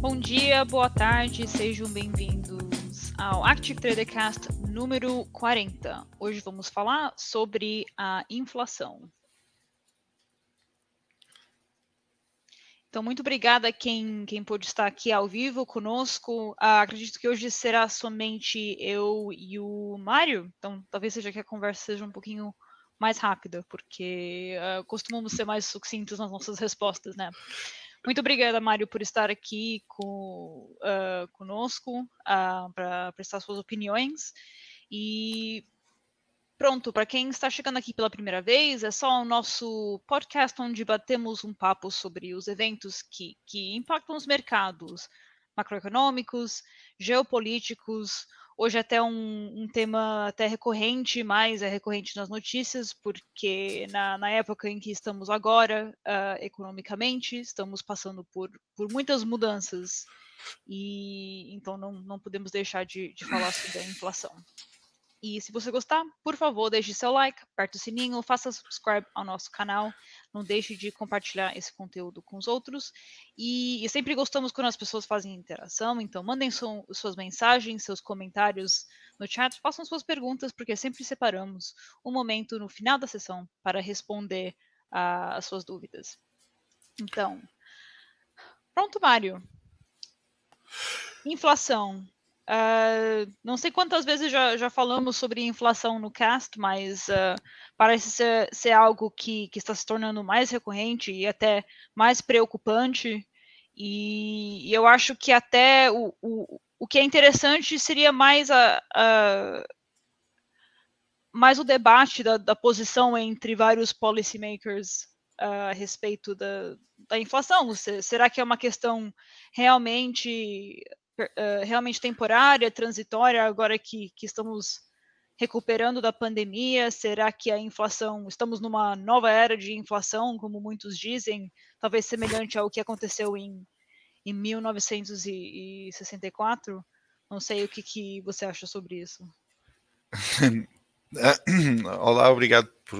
Bom dia, boa tarde, sejam bem-vindos ao Active Tradercast número 40. Hoje vamos falar sobre a inflação. Então, muito obrigada a quem, quem pôde estar aqui ao vivo conosco. Ah, acredito que hoje será somente eu e o Mário, então talvez seja que a conversa seja um pouquinho mais rápida, porque uh, costumamos ser mais sucintos nas nossas respostas, né? Muito obrigada, Mário, por estar aqui com, uh, conosco uh, para prestar suas opiniões. E Pronto, para quem está chegando aqui pela primeira vez, é só o nosso podcast onde batemos um papo sobre os eventos que, que impactam os mercados macroeconômicos, geopolíticos. Hoje é até um, um, tema até recorrente, mas é recorrente nas notícias, porque na, na época em que estamos agora, uh, economicamente, estamos passando por, por muitas mudanças. E então não, não podemos deixar de, de falar sobre a inflação. E se você gostar, por favor, deixe seu like, aperte o sininho, faça subscribe ao nosso canal. Não deixe de compartilhar esse conteúdo com os outros. E, e sempre gostamos quando as pessoas fazem interação, então mandem su suas mensagens, seus comentários no chat, façam suas perguntas, porque sempre separamos um momento no final da sessão para responder as suas dúvidas. Então, pronto, Mário. Inflação. Uh, não sei quantas vezes já, já, falamos sobre inflação no cast, mas uh, parece ser, ser algo que, que, está se tornando mais recorrente e até mais preocupante. E, e eu acho que até o, o, o que é interessante seria mais a, a mais o debate da, da, posição entre vários policymakers uh, a respeito da, da inflação. Será que é uma questão realmente uh, realmente temporária, transitória, agora que, que estamos recuperando da pandemia? Será que a inflação, estamos numa nova era de inflação, como muitos dizem, talvez semelhante ao que aconteceu em, em 1964? Não sei o que, que você acha sobre isso. Olá, obrigado por,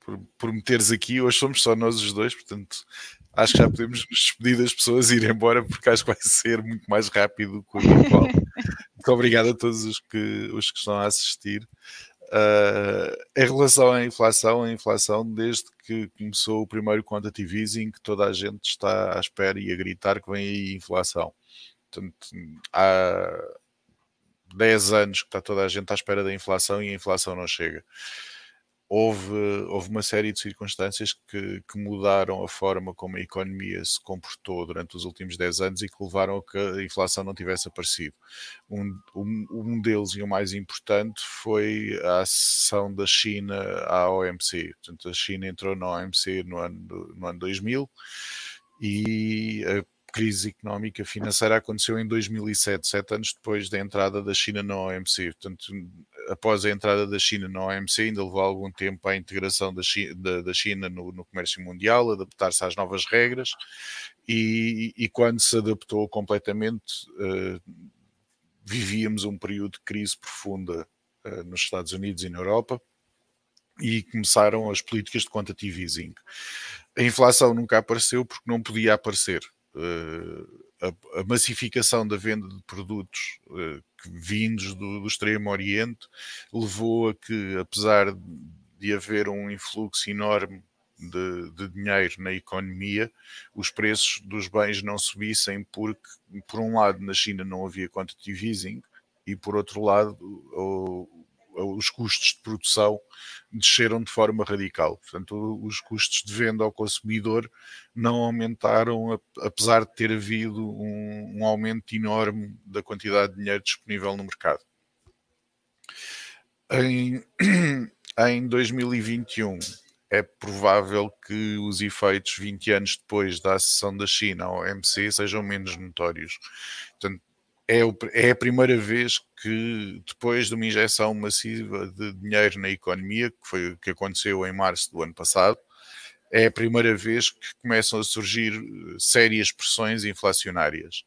por, por me teres aqui. Hoje somos só nós os dois, portanto acho que já podemos nos despedir das pessoas e ir embora, porque acho que vai ser muito mais rápido que o habitual. muito obrigado a todos os que, os que estão a assistir. Uh, em relação à inflação, a inflação, desde que começou o primeiro quantitative easing, que toda a gente está à espera e a gritar que vem aí inflação. Portanto, há 10 anos que está toda a gente à espera da inflação e a inflação não chega houve, houve uma série de circunstâncias que, que, mudaram a forma como a economia se comportou durante os últimos 10 anos e que levaram a que a inflação não tivesse aparecido. Um, um, um deles e o mais importante foi a acessão da China à OMC. Portanto, a China entrou na OMC no ano, no ano 2000 e a crise económica financeira aconteceu em 2007, sete anos depois da entrada da China na OMC. Portanto, após a entrada da China na OMC, ainda levou algum tempo à integração da China, da, da China no, no, comércio mundial, adaptar-se às novas regras, e, e, quando se adaptou completamente, uh, vivíamos um período de crise profunda uh, nos Estados Unidos e na Europa, e começaram as políticas de quantitative easing. A inflação nunca apareceu porque não podia aparecer. Uh, a, a, massificação da venda de produtos uh, vindos do, do, Extremo Oriente levou a que, apesar de haver um influxo enorme de, de, dinheiro na economia, os preços dos bens não subissem porque, por um lado, na China não havia quantitative easing e, por outro lado, os custos de produção desceram de forma radical. Portanto, os custos de venda ao consumidor não aumentaram, apesar de ter havido um, um aumento enorme da quantidade de dinheiro disponível no mercado. Em, em 2021, é provável que os efeitos 20 anos depois da acessão da China ao OMC sejam menos notórios. Portanto, é, o, é, a primeira vez que, depois de uma injeção massiva de dinheiro na economia, que foi o que aconteceu em março do ano passado, é a primeira vez que começam a surgir eh, sérias pressões inflacionárias.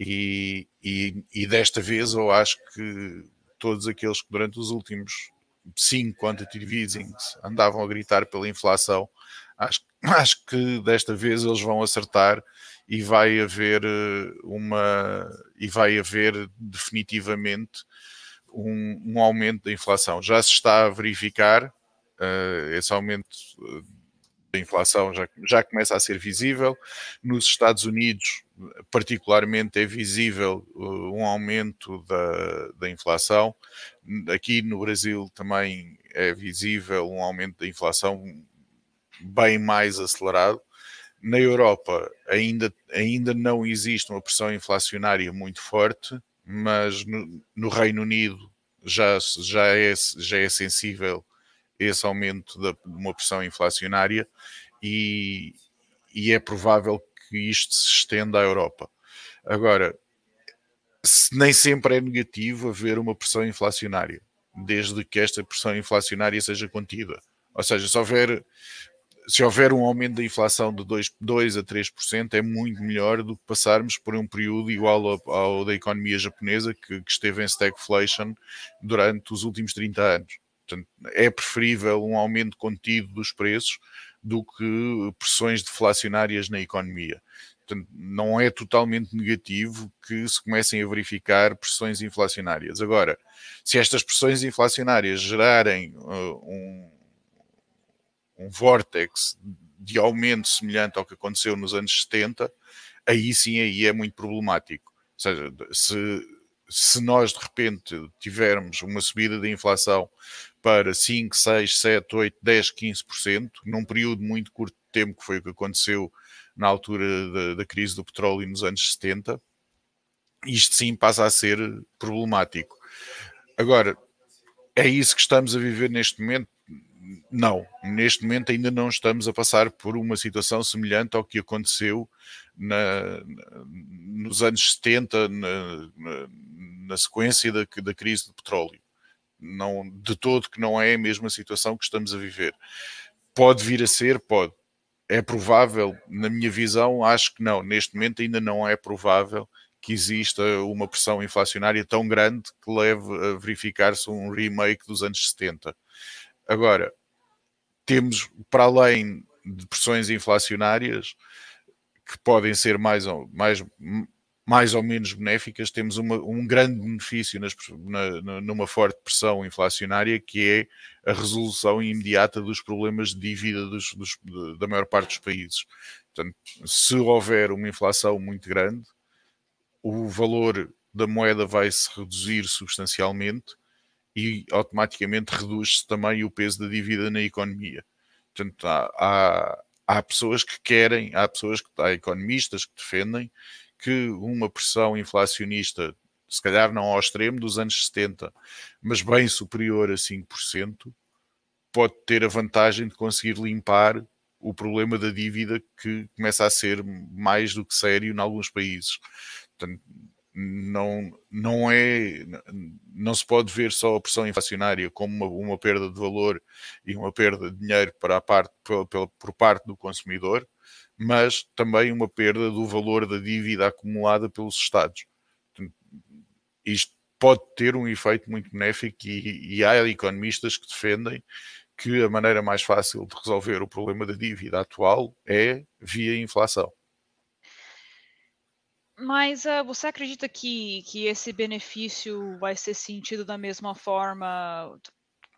E, e, e desta vez eu acho que, todos aqueles que durante os últimos cinco quantitative easings andavam a gritar pela inflação, acho, acho que desta vez eles vão acertar e vai haver eh, uma e vai haver definitivamente um, um aumento da inflação. Já se está a verificar uh, esse aumento eh, da inflação já, já começa a ser visível. Nos Estados Unidos, particularmente, é visível uh, um aumento da, da inflação. Aqui no Brasil também é visível um aumento da inflação bem mais acelerado. Na Europa ainda, ainda não existe uma pressão inflacionária muito forte, mas no, no Reino Unido já, já, é, já é sensível esse aumento de uma pressão inflacionária e, e é provável que isto se estenda à Europa. Agora, nem sempre é negativo haver uma pressão inflacionária, desde que esta pressão inflacionária seja contida. Ou seja, se houver, se houver um aumento da inflação de 2, 2 a 3%, é muito melhor do que passarmos por um período igual ao, ao da economia japonesa, que, que esteve em stagflation durante os últimos 30 anos. Portanto, é preferível um aumento contido dos preços do que pressões deflacionárias na economia. Portanto, não é totalmente negativo que se comecem a verificar pressões inflacionárias. Agora, se estas pressões inflacionárias gerarem uh, um, um vórtex de aumento semelhante ao que aconteceu nos anos 70, aí sim aí é muito problemático. Ou seja, se, se nós de repente tivermos uma subida da inflação para 5, 6, 7, 8, 10, 15%, num período muito curto de tempo, que foi o que aconteceu na altura da, da crise do petróleo nos anos 70, isto sim passa a ser problemático. Agora, é isso que estamos a viver neste momento? Não, neste momento ainda não estamos a passar por uma situação semelhante ao que aconteceu na, nos anos 70, na, na, na sequência da, da crise do petróleo não, de todo que não é a mesma situação que estamos a viver. Pode vir a ser, pode. É provável, na minha visão, acho que não. Neste momento ainda não é provável que exista uma pressão inflacionária tão grande que leve a verificar-se um remake dos anos 70. Agora, temos, para além de pressões inflacionárias, que podem ser mais, mais, mais ou menos benéficas, temos uma, um grande benefício nas, na, numa forte pressão inflacionária, que é a resolução imediata dos problemas de dívida dos, dos, da maior parte dos países. Portanto, se houver uma inflação muito grande, o valor da moeda vai se reduzir substancialmente e automaticamente reduz-se também o peso da dívida na economia. Portanto, há, há, há pessoas que querem, há pessoas, que, há economistas que defendem que uma pressão inflacionista, se calhar não ao extremo dos anos 70, mas bem superior a 5%, pode ter a vantagem de conseguir limpar o problema da dívida que começa a ser mais do que sério em alguns países. Portanto, não, não é não se pode ver só a pressão inflacionária como uma, uma perda de valor e uma perda de dinheiro para a parte, por, por parte do consumidor, mas também uma perda do valor da dívida acumulada pelos Estados. Isto pode ter um efeito muito benéfico e, e há economistas que defendem que a maneira mais fácil de resolver o problema da dívida atual é via inflação. Mas uh, você acredita que, que esse benefício vai ser sentido da mesma forma?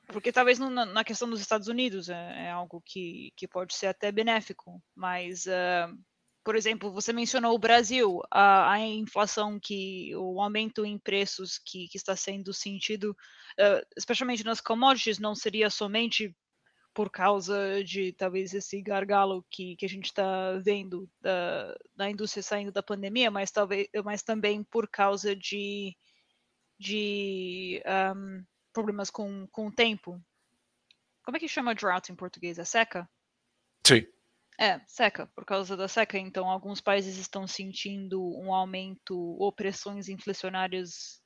Porque talvez no, na questão dos Estados Unidos é, é, algo que, que pode ser até benéfico, mas, uh, por exemplo, você mencionou o Brasil, a, a, inflação que, o aumento em preços que, que está sendo sentido, uh, especialmente nas commodities, não seria somente por causa de talvez esse gargalo que, que a gente está vendo da, da indústria saindo da pandemia, mas talvez, mas também por causa de, de um, problemas com, com o tempo. Como é que chama drought em português? É seca? Sim. É, seca. Por causa da seca, então alguns países estão sentindo um aumento ou pressões inflacionárias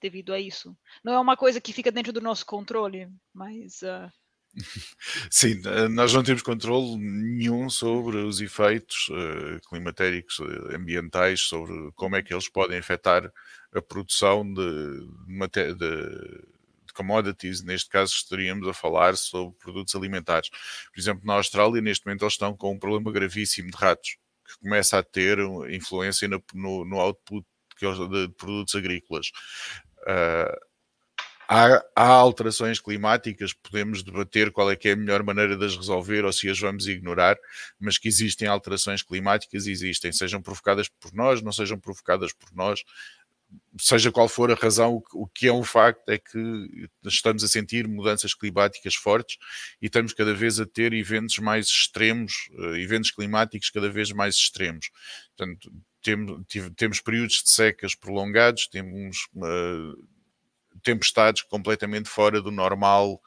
devido a isso. Não é uma coisa que fica dentro do nosso controle, mas. Uh... Sim, eh, nós não temos controle nenhum sobre os efeitos uh, climatéricos, ambientais, sobre como é que eles podem afetar a produção de, de, de commodities, neste caso estaríamos a falar sobre produtos alimentares. Por exemplo, na Austrália, neste momento, eles estão com um problema gravíssimo de ratos, que começa a ter influência no, no, no output de produtos agrícolas. Uh, há, há, alterações climáticas, podemos debater qual é que é a melhor maneira de as resolver ou se as vamos ignorar, mas que existem alterações climáticas, existem, sejam provocadas por nós, não sejam provocadas por nós, seja qual for a razão, o que é um facto é que estamos a sentir mudanças climáticas fortes e estamos cada vez a ter eventos mais extremos, eh, eventos climáticos cada vez mais extremos. Portanto, temos, temos períodos de secas prolongados, temos uh, tempestades completamente fora do normal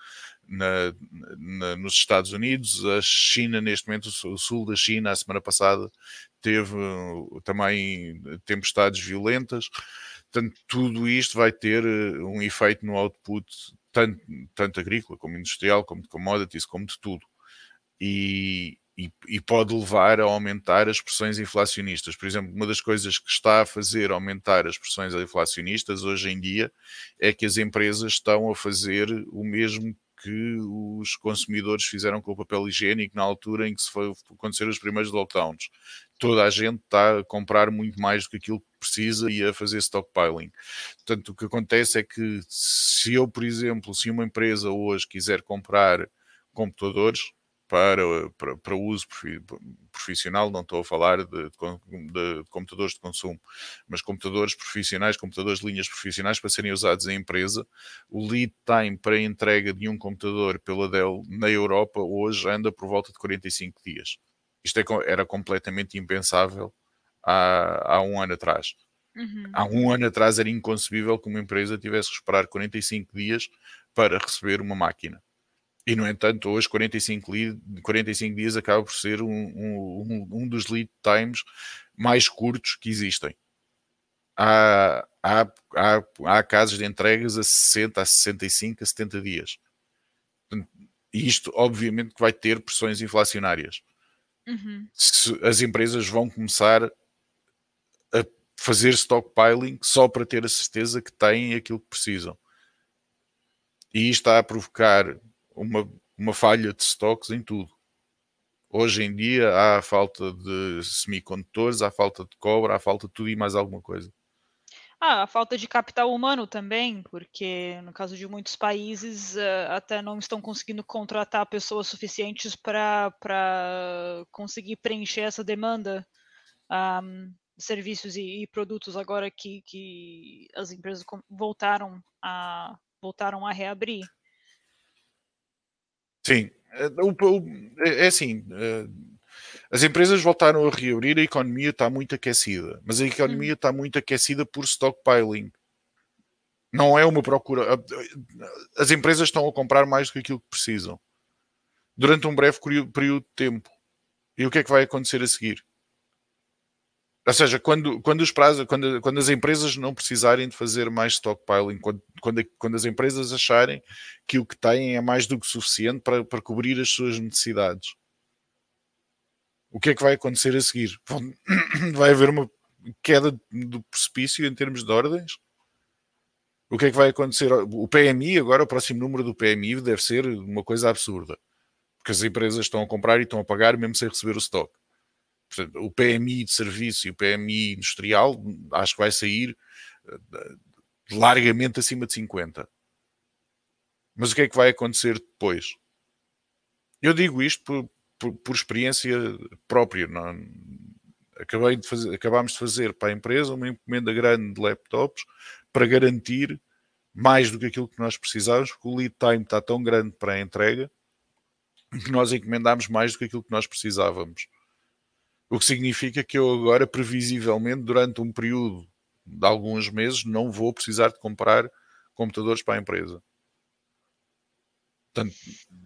na, na, nos Estados Unidos. A China, neste momento, o sul da China, a semana passada, teve uh, também tempestades violentas. Portanto, tudo isto vai ter uh, um efeito no output, tanto, tanto agrícola como industrial, como de commodities, como de tudo. E, e, e, pode levar a aumentar as pressões inflacionistas. Por exemplo, uma das coisas que está a fazer aumentar as pressões inflacionistas hoje em dia é que as empresas estão a fazer o mesmo que os consumidores fizeram com o papel higiênico na altura em que se foi acontecer os primeiros lockdowns. Toda a gente está a comprar muito mais do que aquilo que precisa e a fazer stockpiling. Portanto, o que acontece é que se eu, por exemplo, se uma empresa hoje quiser comprar computadores, para, para, para uso profissional, não estou a falar de, de, de, computadores de consumo, mas computadores profissionais, computadores de linhas profissionais para serem usados em empresa. O lead time para a entrega de um computador pela Dell na Europa hoje anda por volta de 45 dias. Isto é, era completamente impensável há, há um ano atrás. Uhum. Há um ano atrás era inconcebível que uma empresa tivesse que esperar 45 dias para receber uma máquina. E, no entanto, hoje 45, lead, 45 dias acaba por ser um, um, um dos lead times mais curtos que existem. Há, há, há, há casos de entregas a 60, a 65, a 70 dias. E isto, obviamente, que vai ter pressões inflacionárias. Uhum. as empresas vão começar a fazer stockpiling só para ter a certeza que têm aquilo que precisam. E isto está a provocar uma, uma falha de stocks em tudo. Hoje em dia há falta de semicondutores, há falta de cobre, há falta de tudo e mais alguma coisa. Ah, a falta de capital humano também, porque no caso de muitos países uh, até não estão conseguindo contratar pessoas suficientes para conseguir preencher essa demanda um, de serviços e, e, produtos agora que, que as empresas voltaram a, voltaram a reabrir. Sim, é, é, assim, é, as empresas voltaram a reabrir, a economia está muito aquecida, mas a economia hum. está muito aquecida por stockpiling. Não é uma procura. As empresas estão a comprar mais do que aquilo que precisam durante um breve período de tempo. E o que é que vai acontecer a seguir? Ou seja, quando, quando, os prazos, quando, quando as empresas não precisarem de fazer mais stockpiling, quando, quando, quando as empresas acharem que o que têm é mais do que suficiente para, para cobrir as suas necessidades, o que é que vai acontecer a seguir? Vai haver uma queda do precipício em termos de ordens? O que é que vai acontecer? O PMI, agora, o próximo número do PMI deve ser uma coisa absurda. Porque as empresas estão a comprar e estão a pagar mesmo sem receber o stock. Portanto, o PMI de serviço e o PMI industrial acho que vai sair eh, largamente acima de 50. Mas o que é que vai acontecer depois? Eu digo isto por, por, por experiência própria. Não? Acabei de fazer, acabámos de fazer para a empresa uma encomenda grande de laptops para garantir mais do que aquilo que nós precisávamos, porque o lead time está tão grande para a entrega que nós encomendámos mais do que aquilo que nós precisávamos. O que significa que eu agora, previsivelmente, durante um período de alguns meses, não vou precisar de comprar computadores para a empresa. Portanto,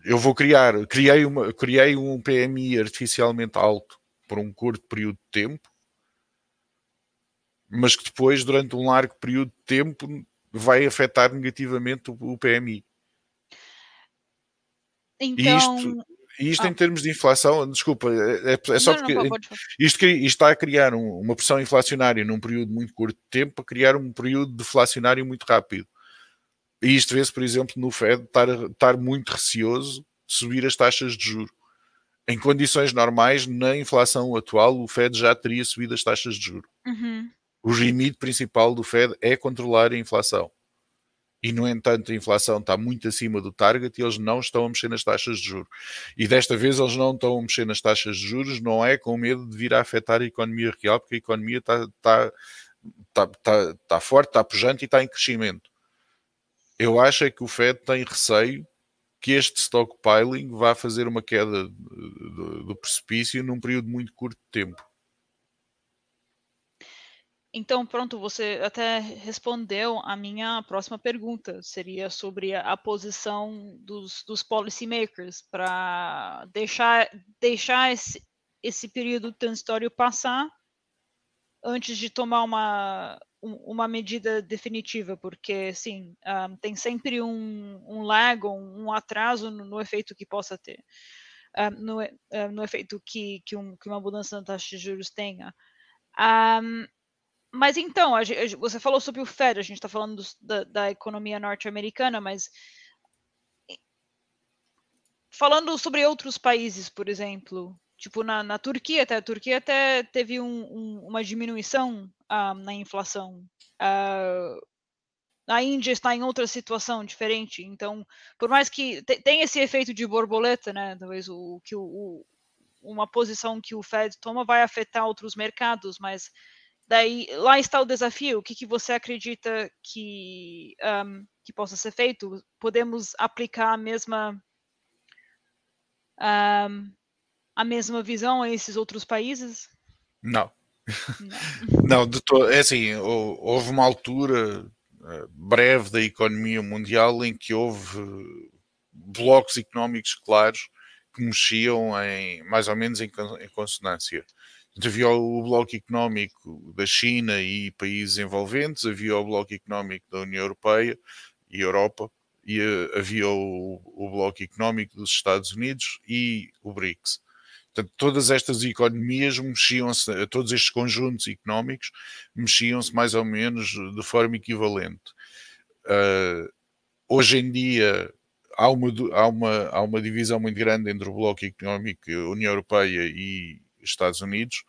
eu vou criar, criei, uma, criei um PMI artificialmente alto por um curto período de tempo, mas que depois, durante um largo período de tempo, vai afetar negativamente o, o PMI. Então... Isto, E isto ah. em termos de inflação, desculpa, é, é, é só não, porque não, pode, pode. Isto, isto, está a criar um, uma pressão inflacionária num período muito curto de tempo para criar um período deflacionário muito rápido. E isto vê-se, por exemplo, no Fed estar, estar muito receoso de subir as taxas de juros. Em condições normais, na inflação atual, o Fed já teria subido as taxas de juros. Uhum. O limite principal do Fed é controlar a inflação e, no entanto, a inflação está muito acima do target e eles não estão a mexer nas taxas de juros. E desta vez eles não estão a mexer nas taxas de juros, não é com medo de vir a afetar a economia real, porque a economia está, está, está, está, está forte, está pujante e está em crescimento. Eu acho é que o Fed tem receio que este stockpiling vá fazer uma queda do, do precipício num período muito curto de tempo. Então, pronto, você até respondeu a minha próxima pergunta. Seria sobre a, posição dos, dos policymakers para deixar, deixar esse, esse período transitório passar antes de tomar uma, uma medida definitiva, porque, sim, um, ah, tem sempre um, um lag, um, atraso no, no, efeito que possa ter, um, ah, no, uh, no efeito que, que, que, uma mudança na taxa de juros tenha. Um, mas então, a, você falou sobre o Fed, a gente está falando do, da, da, economia norte-americana, mas falando sobre outros países, por exemplo, tipo na, na Turquia, até a Turquia até teve um, um, uma diminuição uh, na inflação. Uh, a Índia está em outra situação diferente, então, por mais que te, tem esse efeito de borboleta, né? Talvez o que o, o, uma posição que o Fed toma vai afetar outros mercados, mas Daí, lá está o desafio. O que, que você acredita que, um, que possa ser feito? Podemos aplicar a mesma um, a mesma visão a esses outros países? Não. Não, Não de é assim, houve uma altura eh, breve da economia mundial em que houve blocos económicos claros que mexiam em mais ou menos em consonância havia o bloco económico da China e países envolventes, havia o bloco económico da União Europeia e Europa, e uh, havia o, o, bloco económico dos Estados Unidos e o BRICS. Portanto, todas estas economias mexiam-se, todos estes conjuntos económicos mexiam-se mais ou menos de forma equivalente. Uh, hoje em dia há uma, há, uma, há uma divisão muito grande entre o bloco económico União Europeia e Estados Unidos.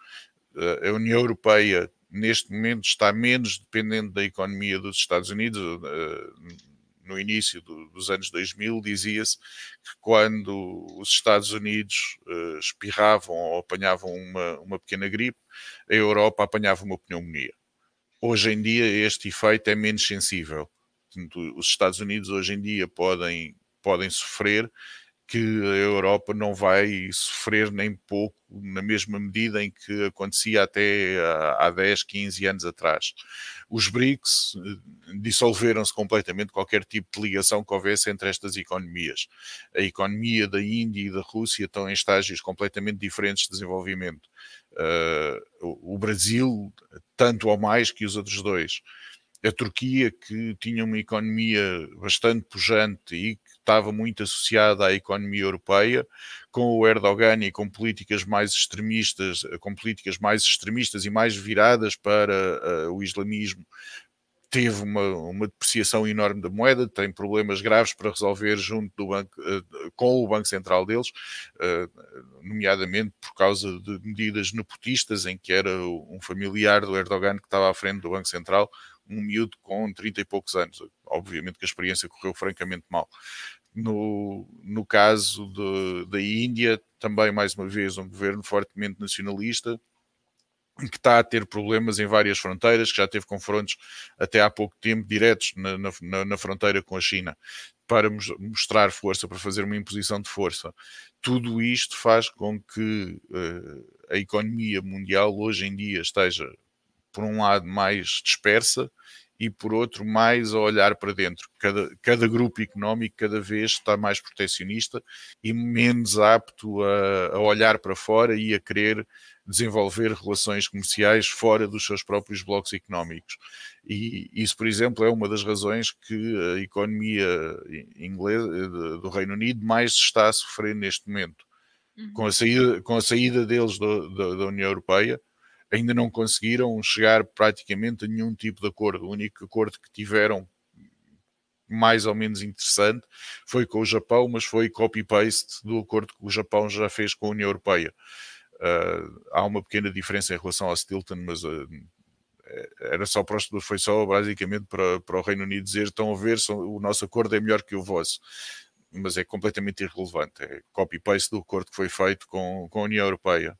Eh, a União Europeia, neste momento, está menos dependente da economia dos Estados Unidos. Eh, no início dos anos 2000, dizia-se que quando os Estados Unidos eh, espirravam ou apanhavam uma, uma pequena gripe, a Europa apanhava uma pneumonia. Hoje em dia, este efeito é menos sensível. Os Estados Unidos, hoje em dia, podem, podem sofrer que a Europa não vai sofrer nem pouco na mesma medida em que acontecia até há 10, 15 anos atrás. Os BRICS eh, dissolveram-se completamente qualquer tipo de ligação que houvesse entre estas economias. A economia da Índia e da Rússia estão em estágios completamente diferentes de desenvolvimento. Uh, o Brasil, tanto ou mais que os outros dois a Turquia, que tinha uma economia bastante pujante e estava muito associada à economia europeia, com o Erdogan e com políticas mais extremistas, com políticas mais extremistas e mais viradas para uh, o islamismo, teve uma, uma depreciação enorme da moeda, tem problemas graves para resolver junto do banco, uh, com o Banco Central deles, uh, nomeadamente por causa de medidas nepotistas em que era um familiar do Erdogan que estava à frente do Banco Central, um miúdo com 30 e poucos anos. Obviamente que a experiência correu francamente mal. No, no caso de, da Índia, também mais uma vez um governo fortemente nacionalista, que está a ter problemas em várias fronteiras, que já teve confrontos até há pouco tempo diretos na, na, na fronteira com a China, para mostrar força, para fazer uma imposição de força. Tudo isto faz com que uh, a economia mundial hoje em dia esteja por um lado, mais dispersa e, por outro, mais a olhar para dentro. Cada, cada grupo económico cada vez está mais protecionista e menos apto a, a olhar para fora e a querer desenvolver relações comerciais fora dos seus próprios blocos económicos. E isso, por exemplo, é uma das razões que a economia inglesa do Reino Unido mais está a sofrer neste momento Uhum. Com, a saída, com a saída deles do, do, da União Europeia, ainda não conseguiram chegar praticamente a nenhum tipo de acordo. O único acordo que tiveram mais ou menos interessante foi com o Japão, mas foi copy-paste do acordo que o Japão já fez com a União Europeia. Uh, há uma pequena diferença em relação ao Stilton, mas uh, era só para, foi só basicamente para, para o Reino Unido dizer estão a ver, o nosso acordo é melhor que o vosso. Mas é completamente irrelevante. É copy-paste do acordo que foi feito com, com a União Europeia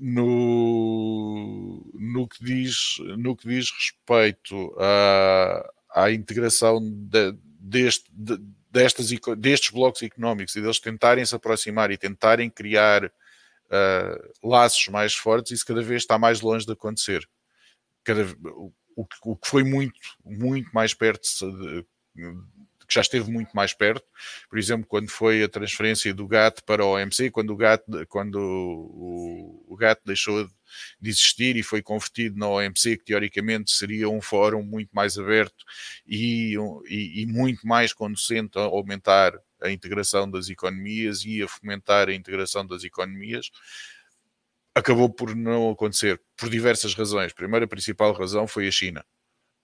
no, no, que, diz, no que diz respeito à, à integração de, deste, de, destes blocos económicos e deles tentarem se aproximar e tentarem criar uh, laços mais fortes, isso cada vez está mais longe de acontecer. Cada, o, o que foi muito, muito mais perto de, que já esteve muito mais perto, por exemplo, quando foi a transferência do GATT para o OMC, quando o GATT, quando o, o deixou de existir e foi convertido na OMC, que teoricamente seria um fórum muito mais aberto e, e, e muito mais conducente a aumentar a integração das economias e a fomentar a integração das economias, acabou por não acontecer, por diversas razões. A primeira principal razão foi a China.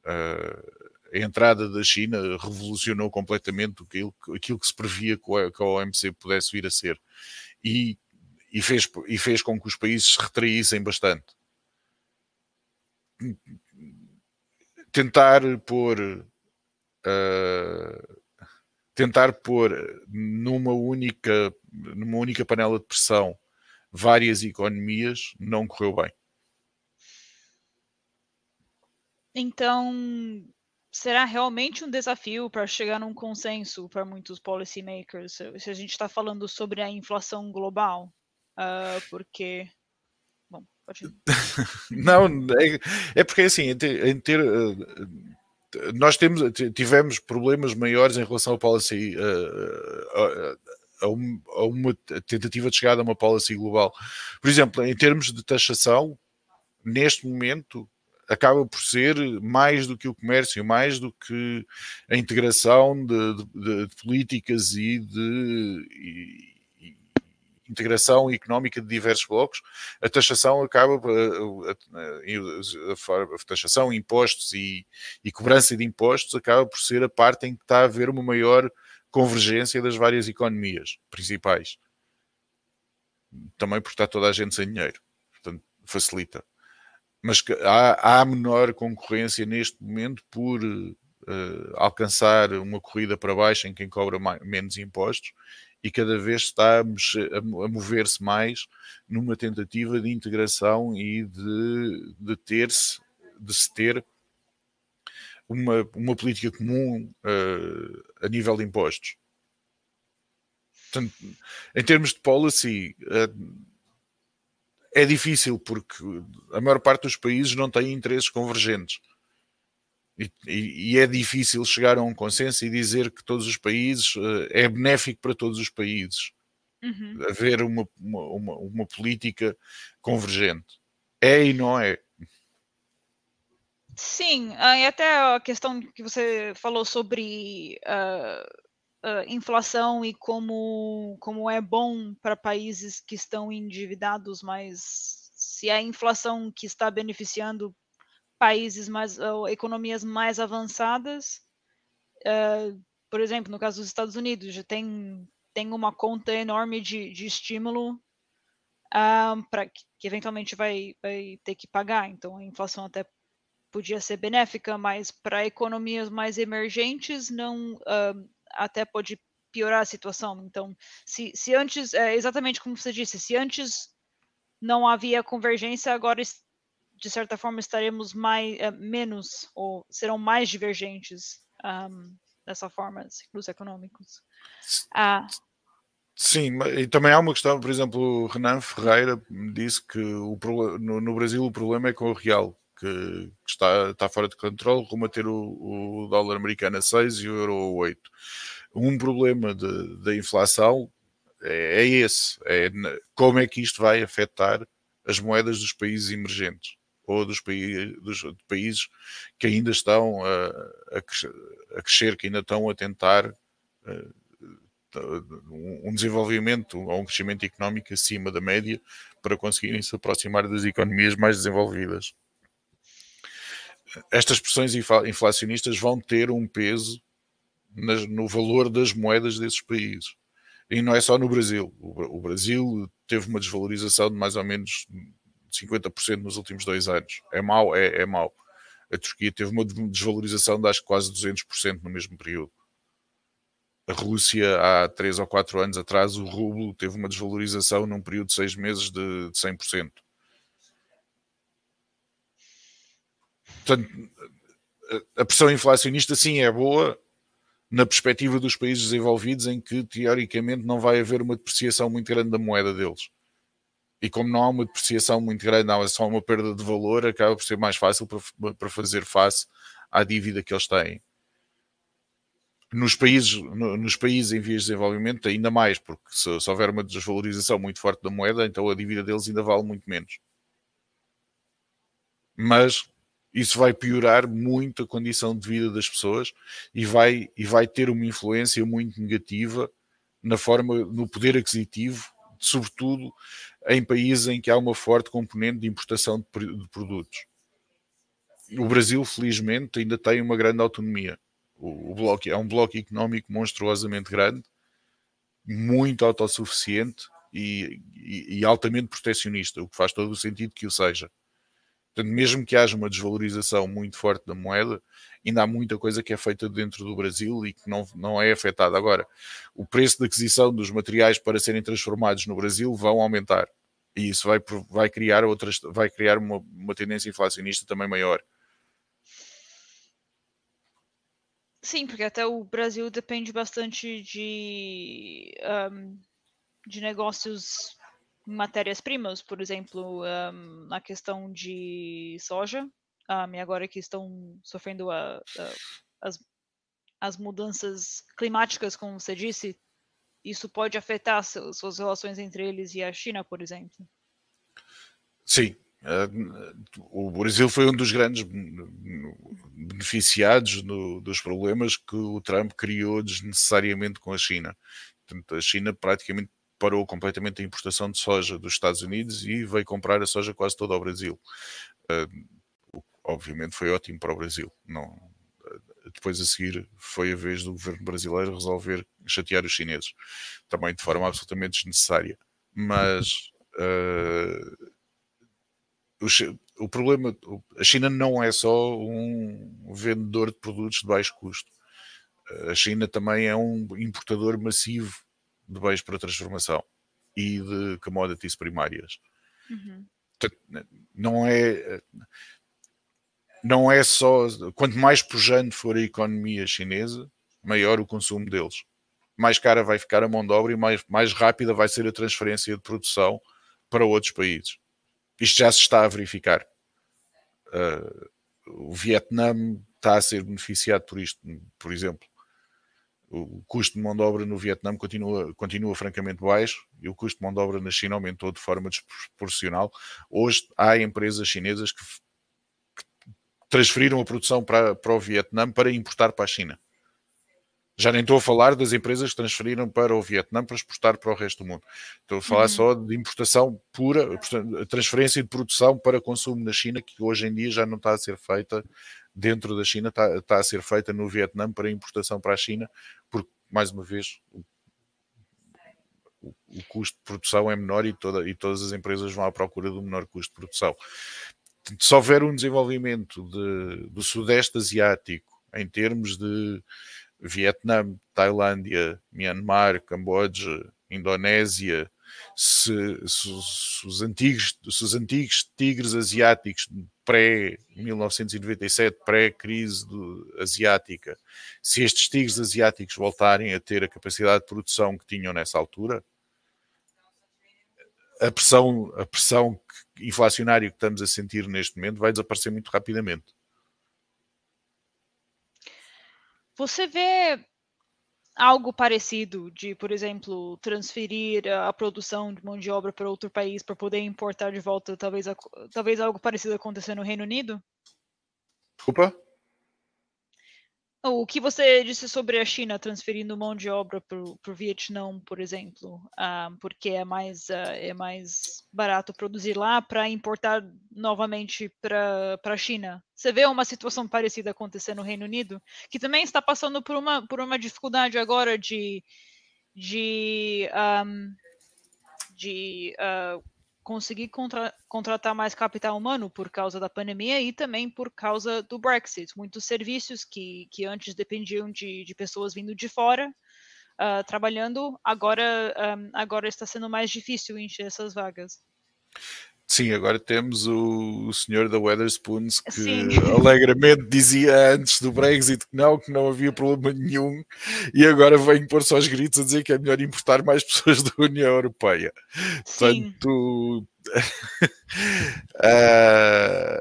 Uh, a entrada da China revolucionou completamente aquilo, aquilo que se previa que a, OMC pudesse vir a ser. E, e, fez, e fez com que os países se retraíssem bastante. Tentar pôr. Uh, tentar pôr numa única, numa única panela de pressão várias economias não correu bem. Então, será realmente um desafio para chegar num consenso para muitos policymakers se a gente está falando sobre a inflação global? Uh, porque. Bom, pode ir. Não, é, é porque assim, em ter, em ter uh, nós temos, tivemos problemas maiores em relação ao policy. Uh, a, a, uma tentativa de chegada a uma policy global. Por exemplo, em termos de taxação, neste momento acaba por ser mais do que o comércio, mais do que a integração de, de, de políticas e de e, integração económica de diversos blocos, a taxação acaba a, a, a taxação, impostos e, e cobrança de impostos acaba por ser a parte em que está a haver uma maior convergência das várias economias principais. Também porque está toda a gente sem dinheiro. Portanto, facilita mas que há, há menor concorrência neste momento por uh, alcançar uma corrida para baixo em quem cobra mais, menos impostos e cada vez está a, mover-se mais numa tentativa de integração e de, de ter-se, de se ter uma, uma política comum uh, a nível de impostos. Portanto, em termos de policy, uh, é difícil porque a maior parte dos países não tem interesses convergentes. E, e, e, é difícil chegar a um consenso e dizer que todos os países uh, é benéfico para todos os países uhum. haver uma, uma, uma, política convergente. É e não é. Sim, e até a questão que você falou sobre uh uh, inflação e como, como é bom para países que estão endividados, mas se é a inflação que está beneficiando países mais, ou economias mais avançadas, uh, por exemplo, no caso dos Estados Unidos, já tem, tem uma conta enorme de, de estímulo para que, que, eventualmente vai, vai ter que pagar. Então, a inflação até podia ser benéfica, mas para economias mais emergentes, não, até pode piorar a situação. Então, se, se antes, é, exatamente como você disse, se antes não havia convergência, agora de certa forma estaremos mais é, menos ou serão mais divergentes um, dessa forma, ciclos econômicos. Ah. Sim, e também há uma questão, por exemplo, Renan Ferreira disse que o, no, no Brasil o problema é com o real, que, está, está fora de controle, rumo a ter o, o dólar americano a 6 e o euro a 8. Um problema da inflação é, é esse, é como é que isto vai afetar as moedas dos países emergentes ou dos, dos países que ainda estão a, a, crescer, que ainda estão a tentar uh, um desenvolvimento ou um crescimento económico acima da média para conseguirem se aproximar das economias mais desenvolvidas. Estas pressões inflacionistas vão ter um peso no valor das moedas desses países. E não é só no Brasil. O, Brasil teve uma desvalorização de mais ou menos 50% nos últimos dois anos. É mau? É, é mau. A Turquia teve uma desvalorização de acho quase 200% no mesmo período. A Rússia, há 3 ou 4 anos atrás, o rublo teve uma desvalorização num período de 6 meses de, de 100%. Portanto, a pressão inflacionista sim é boa na perspectiva dos países desenvolvidos em que teoricamente não vai haver uma depreciação muito grande da moeda deles. E como não há uma depreciação muito grande, não há só uma perda de valor, acaba por ser mais fácil para, para fazer face à dívida que eles têm. Nos países, no, nos países em vias de desenvolvimento, ainda mais, porque se, se houver uma desvalorização muito forte da moeda, então a dívida deles ainda vale muito menos. Mas isso vai piorar muito a condição de vida das pessoas e vai, e vai ter uma influência muito negativa na forma, no poder aquisitivo, sobretudo em países em que há uma forte componente de importação de, de produtos. O Brasil, felizmente, ainda tem uma grande autonomia. O, o bloco, é um bloco económico monstruosamente grande, muito autossuficiente e, e, e altamente protecionista, o que faz todo o sentido que o seja. Portanto, mesmo que haja uma desvalorização muito forte da moeda, ainda há muita coisa que é feita dentro do Brasil e que não, não é afetada. Agora, o preço de aquisição dos materiais para serem transformados no Brasil vão aumentar. E isso vai, vai criar, outras, vai criar uma, uma tendência inflacionista também maior. Sim, porque até o Brasil depende bastante de, um, de negócios matérias-primas, por exemplo, um, na questão de soja, um, e agora que estão sofrendo a, a, as, as mudanças climáticas, como você disse, isso pode afetar seus, suas relações entre eles e a China, por exemplo? Sim. o Brasil foi um dos grandes beneficiados no, dos problemas que o Trump criou desnecessariamente com a China. Portanto, a China praticamente parou completamente a importação de soja dos Estados Unidos e veio comprar a soja quase toda ao Brasil. Uh, obviamente foi ótimo para o Brasil. Não, uh, depois a seguir foi a vez do governo brasileiro resolver chatear os chineses, também de forma absolutamente desnecessária. Mas uh, o, o, problema, a China não é só um vendedor de produtos de baixo custo. A China também é um importador massivo de bens para transformação e de commodities primárias. Uhum. Não é não é só quanto mais pujante for a economia chinesa, maior o consumo deles. Mais cara vai ficar a mão de obra e mais, mais rápida vai ser a transferência de produção para outros países. Isto já se está a verificar. Uh, o Vietnã está a ser beneficiado por isto, por exemplo o custo de mão de obra no Vietnã continua, continua francamente baixo e o custo de mão de obra na China aumentou de forma desproporcional. Hoje há empresas chinesas que, que transferiram a produção para, para o Vietnã para importar para a China. Já nem estou a falar das empresas que transferiram para o Vietnã para exportar para o resto do mundo. Estou a falar uhum. só de importação pura, transferência de produção para consumo na China, que hoje em dia já não está a ser feita dentro da China está, está a ser feita no Vietnã para importação para a China, porque, mais uma vez, o, o custo de produção é menor e, toda, e todas as empresas vão à procura do menor custo de produção. Se houver um desenvolvimento de, do Sudeste Asiático em termos de Vietnã, Tailândia, Myanmar, Camboja, Indonésia, se, se, se, os, antigos, se os antigos tigres asiáticos pré-1997, pré-crise asiática, se estes tigres asiáticos voltarem a ter a capacidade de produção que tinham nessa altura, a pressão, a pressão inflacionária que estamos a sentir neste momento vai desaparecer muito rapidamente. Você vê algo parecido de, por exemplo, transferir a produção de mão de obra para outro país para poder importar de volta, talvez, talvez algo parecido acontecer no Reino Unido? Desculpa? O que você disse sobre a China transferindo mão de obra para o Vietnã, por exemplo, uh, porque é mais, uh, é mais barato produzir lá para importar novamente para a China. Você vê uma situação parecida acontecer no Reino Unido, que também está passando por uma, por uma dificuldade agora de, de, um, de uh, conseguir contra, contratar mais capital humano por causa da pandemia e também por causa do Brexit. Muitos serviços que, que antes dependiam de, de pessoas vindo de fora uh, trabalhando, agora, um, agora está sendo mais difícil encher essas vagas. Sim, agora temos o, o senhor da Weatherspoons que Sim. alegremente dizia antes do Brexit que não, que não havia problema nenhum e agora vem pôr-se aos gritos a dizer que é melhor importar mais pessoas da União Europeia. Sim. Portanto, uh...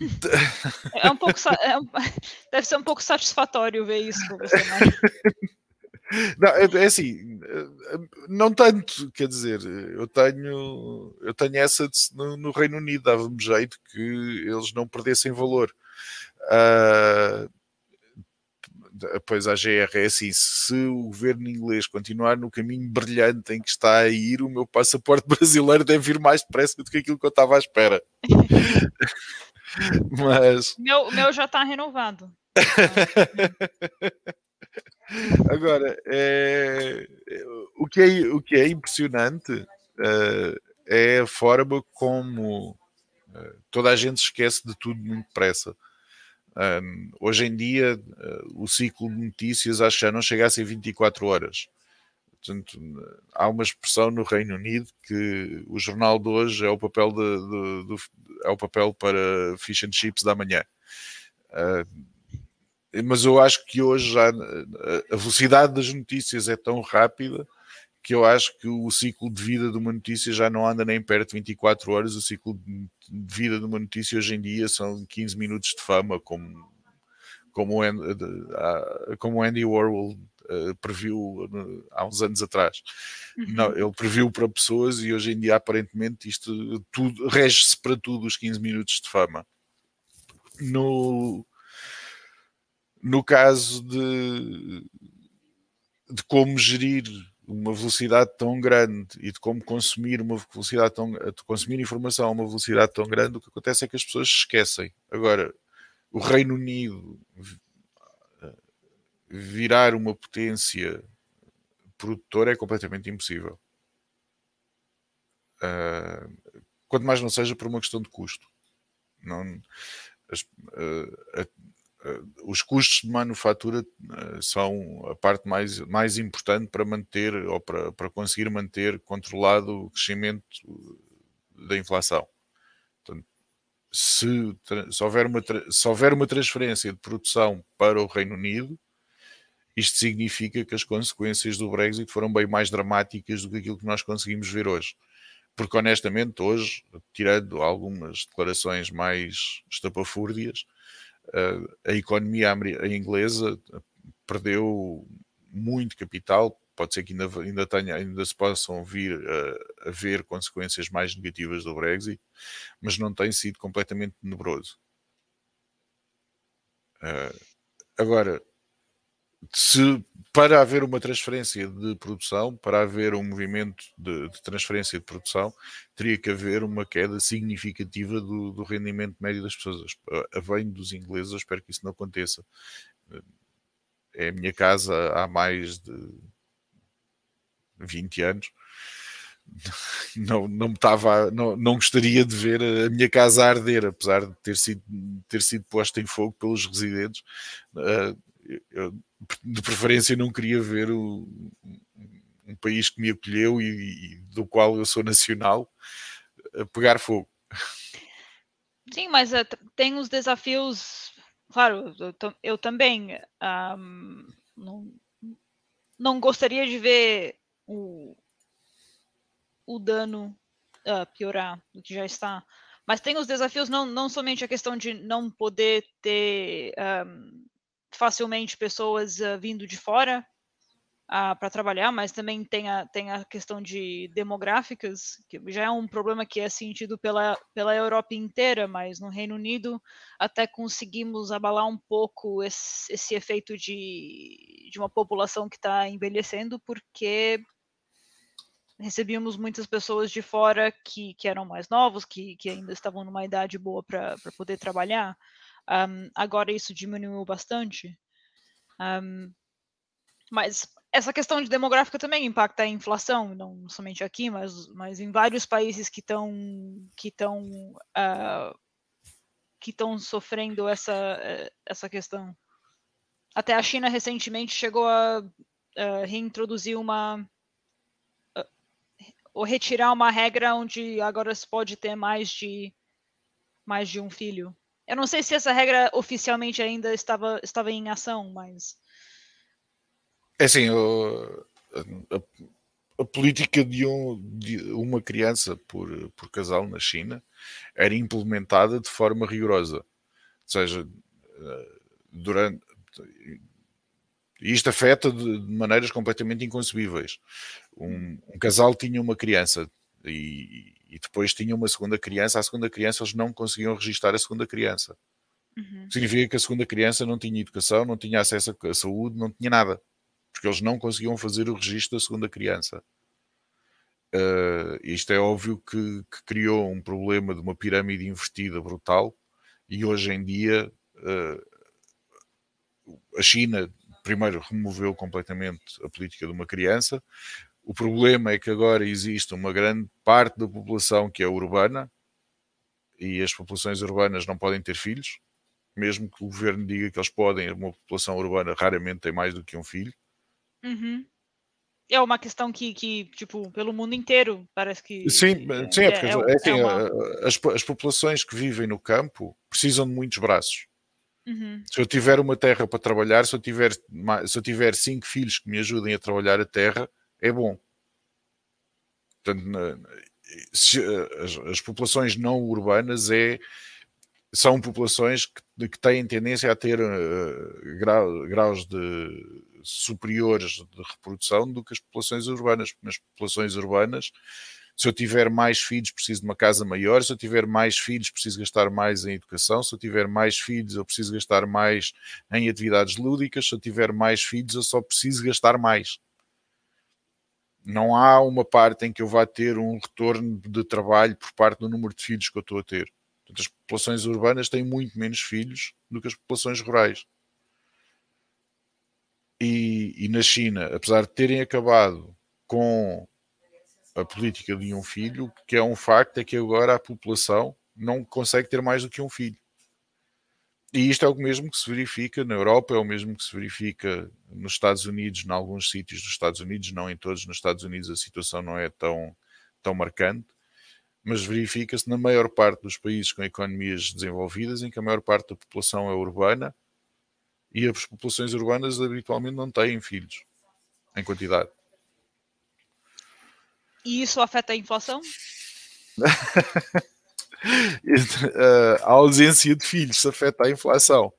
é um pouco, é um, deve ser um pouco satisfatório ver isso né? Não, é, é, assim, não tanto, quer dizer, eu tenho, eu tenho essa de, no, no, Reino Unido, dava-me jeito que eles não perdessem valor. Uh, pois a GR é assim, se o governo inglês continuar no caminho brilhante em que está a ir, o meu passaporte brasileiro deve ir mais depressa do que aquilo que eu estava à espera. Mas... Meu, meu já está renovado. Agora, é, o, que é, o que é impressionante uh, é a forma como uh, toda a gente esquece de tudo muito depressa. Um, hoje em dia, uh, o ciclo de notícias acho que já não chega a ser 24 horas. Portanto, há uma expressão no Reino Unido que o jornal de hoje é o papel, de, de, de é o papel para fish and chips da manhã. Uh, mas eu acho que hoje já a velocidade das notícias é tão rápida que eu acho que o ciclo de vida de uma notícia já não anda nem perto de 24 horas. O ciclo de vida de uma notícia hoje em dia são 15 minutos de fama, como, como, como Andy Warhol uh, previu há uns anos atrás. Uhum. Não, ele previu para pessoas e hoje em dia, aparentemente, isto tudo rege-se para tudo os 15 minutos de fama. No, no caso de, de como gerir uma velocidade tão grande e de como consumir uma velocidade tão consumir informação a uma velocidade tão grande, o que acontece é que as pessoas se esquecem. Agora, o Reino Unido virar uma potência produtora é completamente impossível. Uh, quanto mais não seja por uma questão de custo. Não, as, uh, eh, os custos de manufatura eh, são a parte mais, mais importante para manter ou para, para conseguir manter controlado o crescimento da inflação. Portanto, se, se, houver uma, se houver uma transferência de produção para o Reino Unido, isto significa que as consequências do Brexit foram bem mais dramáticas do que aquilo que nós conseguimos ver hoje. Porque honestamente, hoje, tirando algumas declarações mais estapafúrdias, a economia inglesa perdeu muito capital. Pode ser que ainda, ainda, tenha, ainda se possam vir a, a ver consequências mais negativas do Brexit, mas não tem sido completamente tenebroso. Uh, agora, se para haver uma transferência de produção, para haver um movimento de, de, transferência de produção, teria que haver uma queda significativa do, do rendimento médio das pessoas. A dos ingleses, eu espero que isso não aconteça. É a minha casa há mais de 20 anos. Não, não, estava, não, não gostaria de ver a minha casa arder, apesar de ter sido, ter sido posta em fogo pelos residentes. Uh, eu, de preferência não queria ver o, um país que me acolheu e, e, do qual eu sou nacional a pegar fogo. Sim, mas uh, tem os desafios, claro, eu, eu também um, não, não gostaria de ver o, o dano uh, piorar do que já está. Mas tem os desafios, não, não somente a questão de não poder ter um, facilmente pessoas uh, vindo de fora uh, para trabalhar, mas também tem a, tem a questão de demográficas, que já é um problema que é sentido pela, pela Europa inteira, mas no Reino Unido até conseguimos abalar um pouco esse, esse efeito de, de uma população que está envelhecendo, porque recebíamos muitas pessoas de fora que, que eram mais novos, que, que ainda estavam numa idade boa para poder trabalhar. Um, agora isso diminuiu bastante. Um, mas essa questão de demográfica também impacta a inflação, não somente aqui, mas, mas em vários países que estão que estão uh, que estão sofrendo essa essa questão. Até a China recentemente chegou a uh, reintroduzir uma ou retirar uma regra onde agora se pode ter mais de mais de um filho. Eu não sei se essa regra oficialmente ainda estava estava em ação, mas é assim, a, a, a política de, um, de, uma criança por, por casal na China era implementada de forma rigorosa. Ou seja, eh, durante isto afeta de, maneiras completamente inconcebíveis. Um, um, casal tinha uma criança e, e, depois tinha uma segunda criança. A segunda criança eles não conseguiam registrar a segunda criança. Uhum. Significa que a segunda criança não tinha educação, não tinha acesso à saúde, não tinha nada porque eles não conseguiam fazer o registro da segunda criança. Uh, isto é óbvio que, que, criou um problema de uma pirâmide invertida brutal e hoje em dia uh, a China primeiro removeu completamente a política de uma criança. O problema é que agora existe uma grande parte da população que é urbana e as populações urbanas não podem ter filhos, mesmo que o governo diga que eles podem, uma população urbana raramente tem mais do que um filho. Uhum. É uma questão que, que, tipo, pelo mundo inteiro parece que. Sim, é, sim é porque é, é, assim, é uma... as, as populações que vivem no campo precisam de muitos braços. Uhum. Se eu tiver uma terra para trabalhar, se eu tiver, se eu tiver cinco filhos que me ajudem a trabalhar a terra, é bom. Portanto, se, as, as, populações não urbanas é, são populações que, que têm tendência a ter uh, grau, graus de superiores de reprodução do que as populações urbanas. Nas populações urbanas, se eu tiver mais filhos, preciso de uma casa maior. Se eu tiver mais filhos, preciso gastar mais em educação. Se eu tiver mais filhos, eu preciso gastar mais em atividades lúdicas. Se eu tiver mais filhos, eu só preciso gastar mais. Não há uma parte em que eu vá ter um retorno de trabalho por parte do número de filhos que eu estou a ter. Portanto, as populações urbanas têm muito menos filhos do que as populações rurais. E, e na China, apesar de terem acabado com a política de um filho, que é um facto é que agora a população não consegue ter mais do que um filho. E isto é o mesmo que se verifica na Europa, é o mesmo que se verifica nos Estados Unidos, em alguns sítios dos Estados Unidos, não em todos. Nos Estados Unidos a situação não é tão, tão marcante, mas verifica-se na maior parte dos países com economias desenvolvidas, em que a maior parte da população é urbana e as populações urbanas habitualmente não têm filhos em quantidade. E isso afeta a inflação? a ausência de filhos afeta a inflação.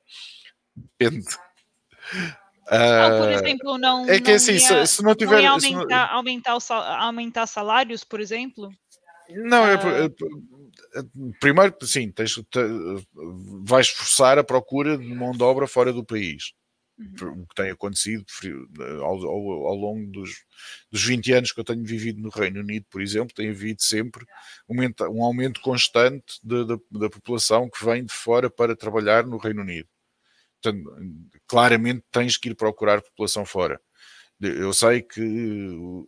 Depende. Não, por exemplo, não. É que não assim, ia, se, não tiver. Não aumentar, não... aumentar, aumentar salários, por exemplo? Não, é, uh... primeiro, sim, tens, te, vais forçar a procura de mão de obra fora do país. Uhum. O que tem acontecido ao, ao, ao longo dos, dos 20 anos que eu tenho vivido no Reino Unido, por exemplo, tem havido sempre um, um aumento constante de, de, da população que vem de fora para trabalhar no Reino Unido. Portanto, claramente tens que ir procurar população fora. Eu sei que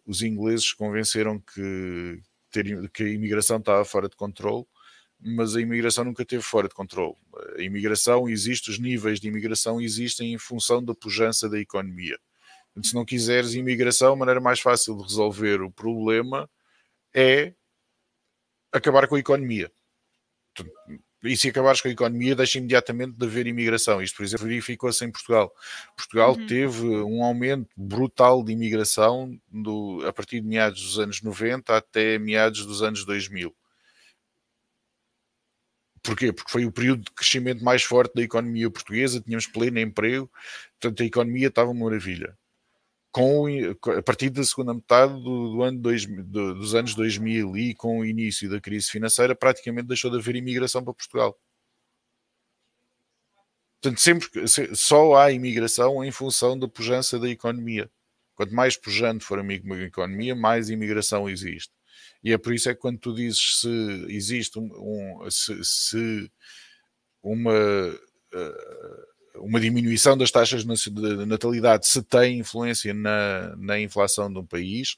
os ingleses convenceram que, ter, que a imigração estava fora de controle, mas a imigração nunca esteve fora de controle. A imigração existe, os níveis de imigração existem em função da pujança da economia. Se não quiseres imigração, a maneira mais fácil de resolver o problema é acabar com a economia. E se acabares com a economia, deixa imediatamente de haver imigração. Isto, por exemplo, verificou-se em Portugal. Portugal uhum. teve um aumento brutal de imigração do, a partir de meados dos anos 90 até meados dos anos 2000. Porquê? Porque foi o período de crescimento mais forte da economia portuguesa, tínhamos pleno emprego, portanto a economia estava uma maravilha. com, a partir da segunda metade do, do ano dois, do, dos anos 2000 e com o início da crise financeira, praticamente deixou de haver imigração para Portugal. Portanto, sempre só há imigração em função da pujança da economia. Quanto mais pujante for a economia, mais imigração existe. E é por isso é que quando tu dizes se existe um, um se, se, uma uh, uma diminuição das taxas de natalidade se tem influência na, na inflação de um país,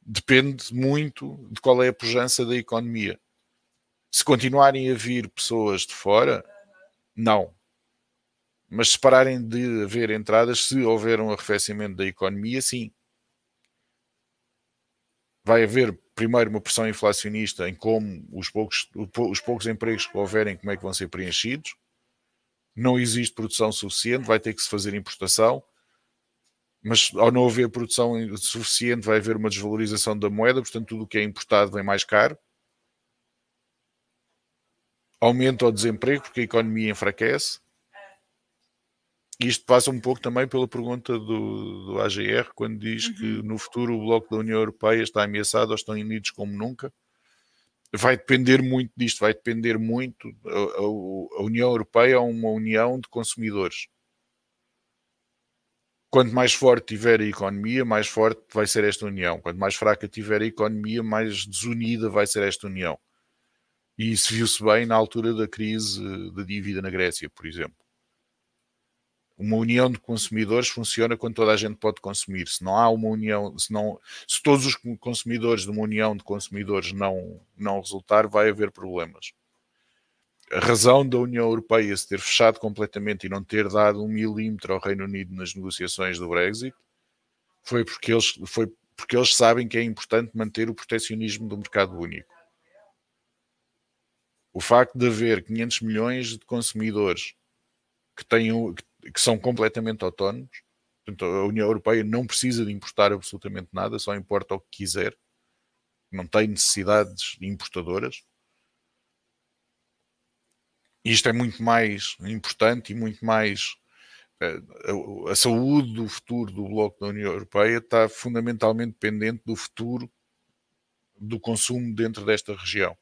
depende muito de qual é a pujança da economia. Se continuarem a vir pessoas de fora, não. Mas se pararem de haver entradas, se houver um arrefecimento da economia, sim. Vai haver primeiro uma pressão inflacionista em como os poucos, os poucos empregos que houverem, como é que vão ser preenchidos não existe produção suficiente, vai ter que se fazer importação, mas ao não haver produção suficiente vai haver uma desvalorização da moeda, portanto tudo o que é importado vem mais caro. Aumenta o desemprego porque a economia enfraquece. Isto passa um pouco também pela pergunta do, do AGR, quando diz uhum. que no futuro o Bloco da União Europeia está ameaçado ou estão unidos como nunca vai depender muito disto, vai depender muito. A, a, a, União Europeia é uma união de consumidores. Quanto mais forte tiver a economia, mais forte vai ser esta união. Quanto mais fraca tiver a economia, mais desunida vai ser esta união. E isso viu-se bem na altura da crise da dívida na Grécia, por exemplo uma união de consumidores funciona quando toda a gente pode consumir. Se não há uma união, se, não, se todos os consumidores de uma união de consumidores não, não resultar, vai haver problemas. A razão da União Europeia se ter fechado completamente e não ter dado um milímetro ao Reino Unido nas negociações do Brexit foi porque eles, foi porque eles sabem que é importante manter o protecionismo do mercado único. O facto de haver 500 milhões de consumidores que, têm, que que são completamente autónomos. Portanto, a União Europeia não precisa de importar absolutamente nada, só importa o que quiser. Não tem necessidades importadoras. Isto é muito mais importante e muito mais. Eh, a, a saúde do futuro do Bloco da União Europeia está fundamentalmente dependente do futuro do consumo dentro desta região.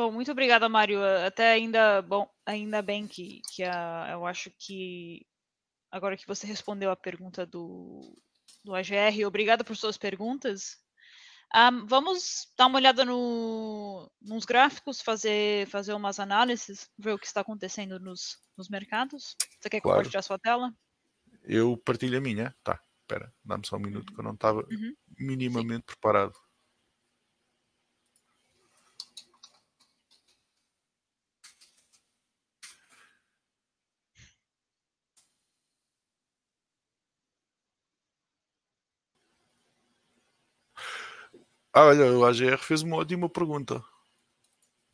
Bom, muito obrigada, Mário. Até ainda, bom, ainda bem que, que a, eu acho que agora que você respondeu a pergunta do, do AGR, obrigada por suas perguntas. Um, vamos dar uma olhada no, nos gráficos, fazer, fazer umas análises, ver o que está acontecendo nos, nos mercados. Você quer claro. compartilhar sua tela? Eu partilho a minha. Tá, espera, dá-me só um minuto que eu não estava uhum. minimamente Sim. preparado. Ah, olha, o AGR fez uma ótima pergunta.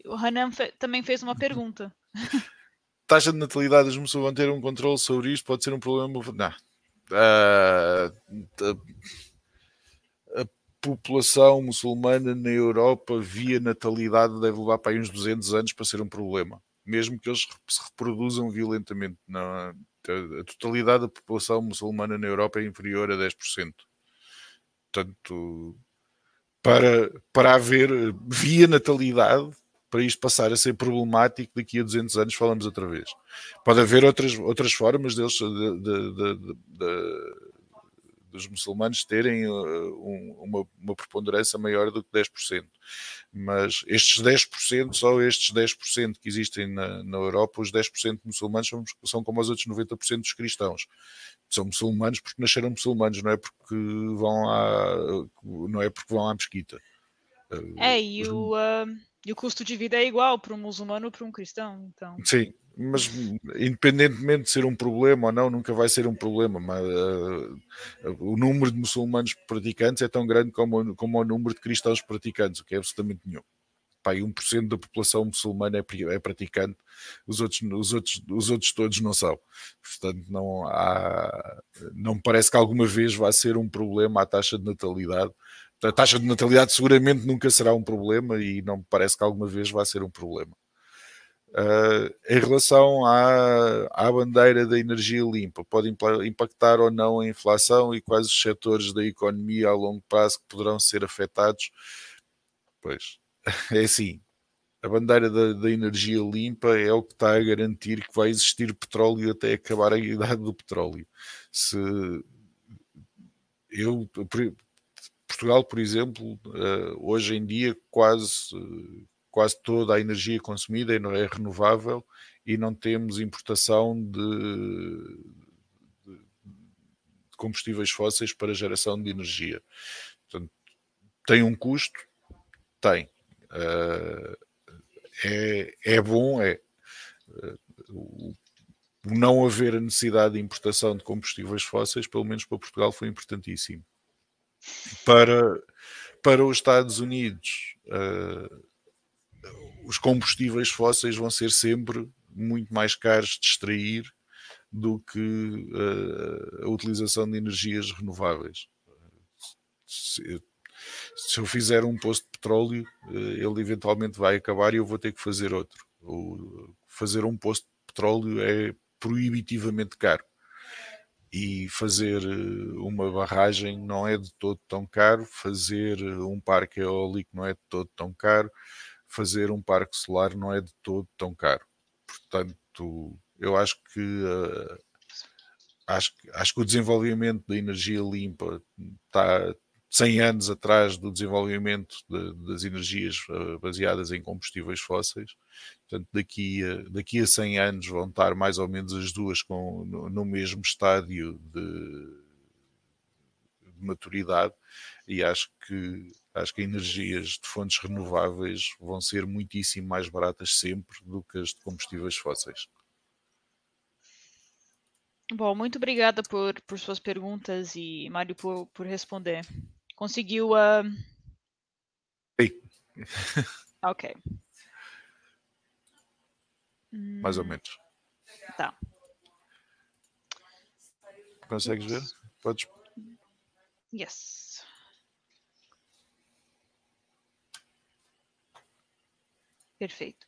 O Hanan fe também fez uma pergunta. Taxa de natalidade dos muçulmanos ter um controle sobre isto pode ser um problema. Não. Uh, a, população muçulmana na Europa via natalidade deve levar para aí uns 200 anos para ser um problema, mesmo que eles se reproduzam violentamente. Não, a, a totalidade da população muçulmana na Europa é inferior a 10%. Portanto, para, para haver via natalidade, para isto passar a ser problemático daqui a 200 anos, falamos outra vez. Pode haver outras, outras formas deles, de, de, de, dos muçulmanos terem uh, uma, uma preponderância maior do que 10%. Mas estes 10%, só estes 10% que existem na, na Europa, os 10% muçulmanos são, são como os outros 90% dos cristãos são muçulmanos porque nasceram muçulmanos, não é porque vão à, não é porque vão à mesquita. É, e, o, uh, e o custo de vida é igual para um muçulmano ou para um cristão. Então. Sim, mas independentemente de ser um problema ou não, nunca vai ser um problema. Mas, uh, o número de muçulmanos praticantes é tão grande como, como o número de cristãos praticantes, o que é absolutamente nenhum pá, 1% da população muçulmana é, é praticante, os outros, os, outros, os outros todos não são. Portanto, não há, não parece que alguma vez vá ser um problema a taxa de natalidade. A taxa de natalidade seguramente nunca será um problema e não me parece que alguma vez vá ser um problema. Uh, em relação à, à bandeira da energia limpa, pode impactar ou não a inflação e quais os setores da economia a longo prazo que poderão ser afetados? Pois, é assim, a bandeira da, da, energia limpa é o que está a garantir que vai existir petróleo até acabar a idade do petróleo. Se eu, Portugal, por exemplo, eh, hoje em dia quase, quase toda a energia consumida é renovável e não temos importação de, de combustíveis fósseis para geração de energia. Portanto, tem um custo? Tem. Uh, é, é bom, é. O não haver a necessidade de importação de combustíveis fósseis, pelo menos para Portugal, foi importantíssimo. Para, para os Estados Unidos, uh, os combustíveis fósseis vão ser sempre muito mais caros de extrair do que uh, a utilização de energias renováveis. Se, se eu fizer um posto de petróleo, eh, ele eventualmente vai acabar e eu vou ter que fazer outro. fazer um posto de petróleo é proibitivamente caro. E fazer eh, uma barragem não é de todo tão caro, fazer eh, um parque eólico não é de todo tão caro, fazer um parque solar não é de todo tão caro. Portanto, eu acho que uh, acho, acho que o desenvolvimento da energia limpa está, 100 anos atrás do desenvolvimento de, das energias uh, baseadas em combustíveis fósseis. Portanto, daqui a, daqui a 100 anos vão estar mais ou menos as duas com, no, no mesmo estádio de, de, maturidade e acho que, acho que energias de fontes renováveis vão ser muitíssimo mais baratas sempre do que as de combustíveis fósseis. Bom, muito obrigada por, por suas perguntas e Mário por, por responder. Conseguiu a. Uh... Ok. Mais ou hum. menos. Tá. Consegues ver? Podes. Yes. Perfeito.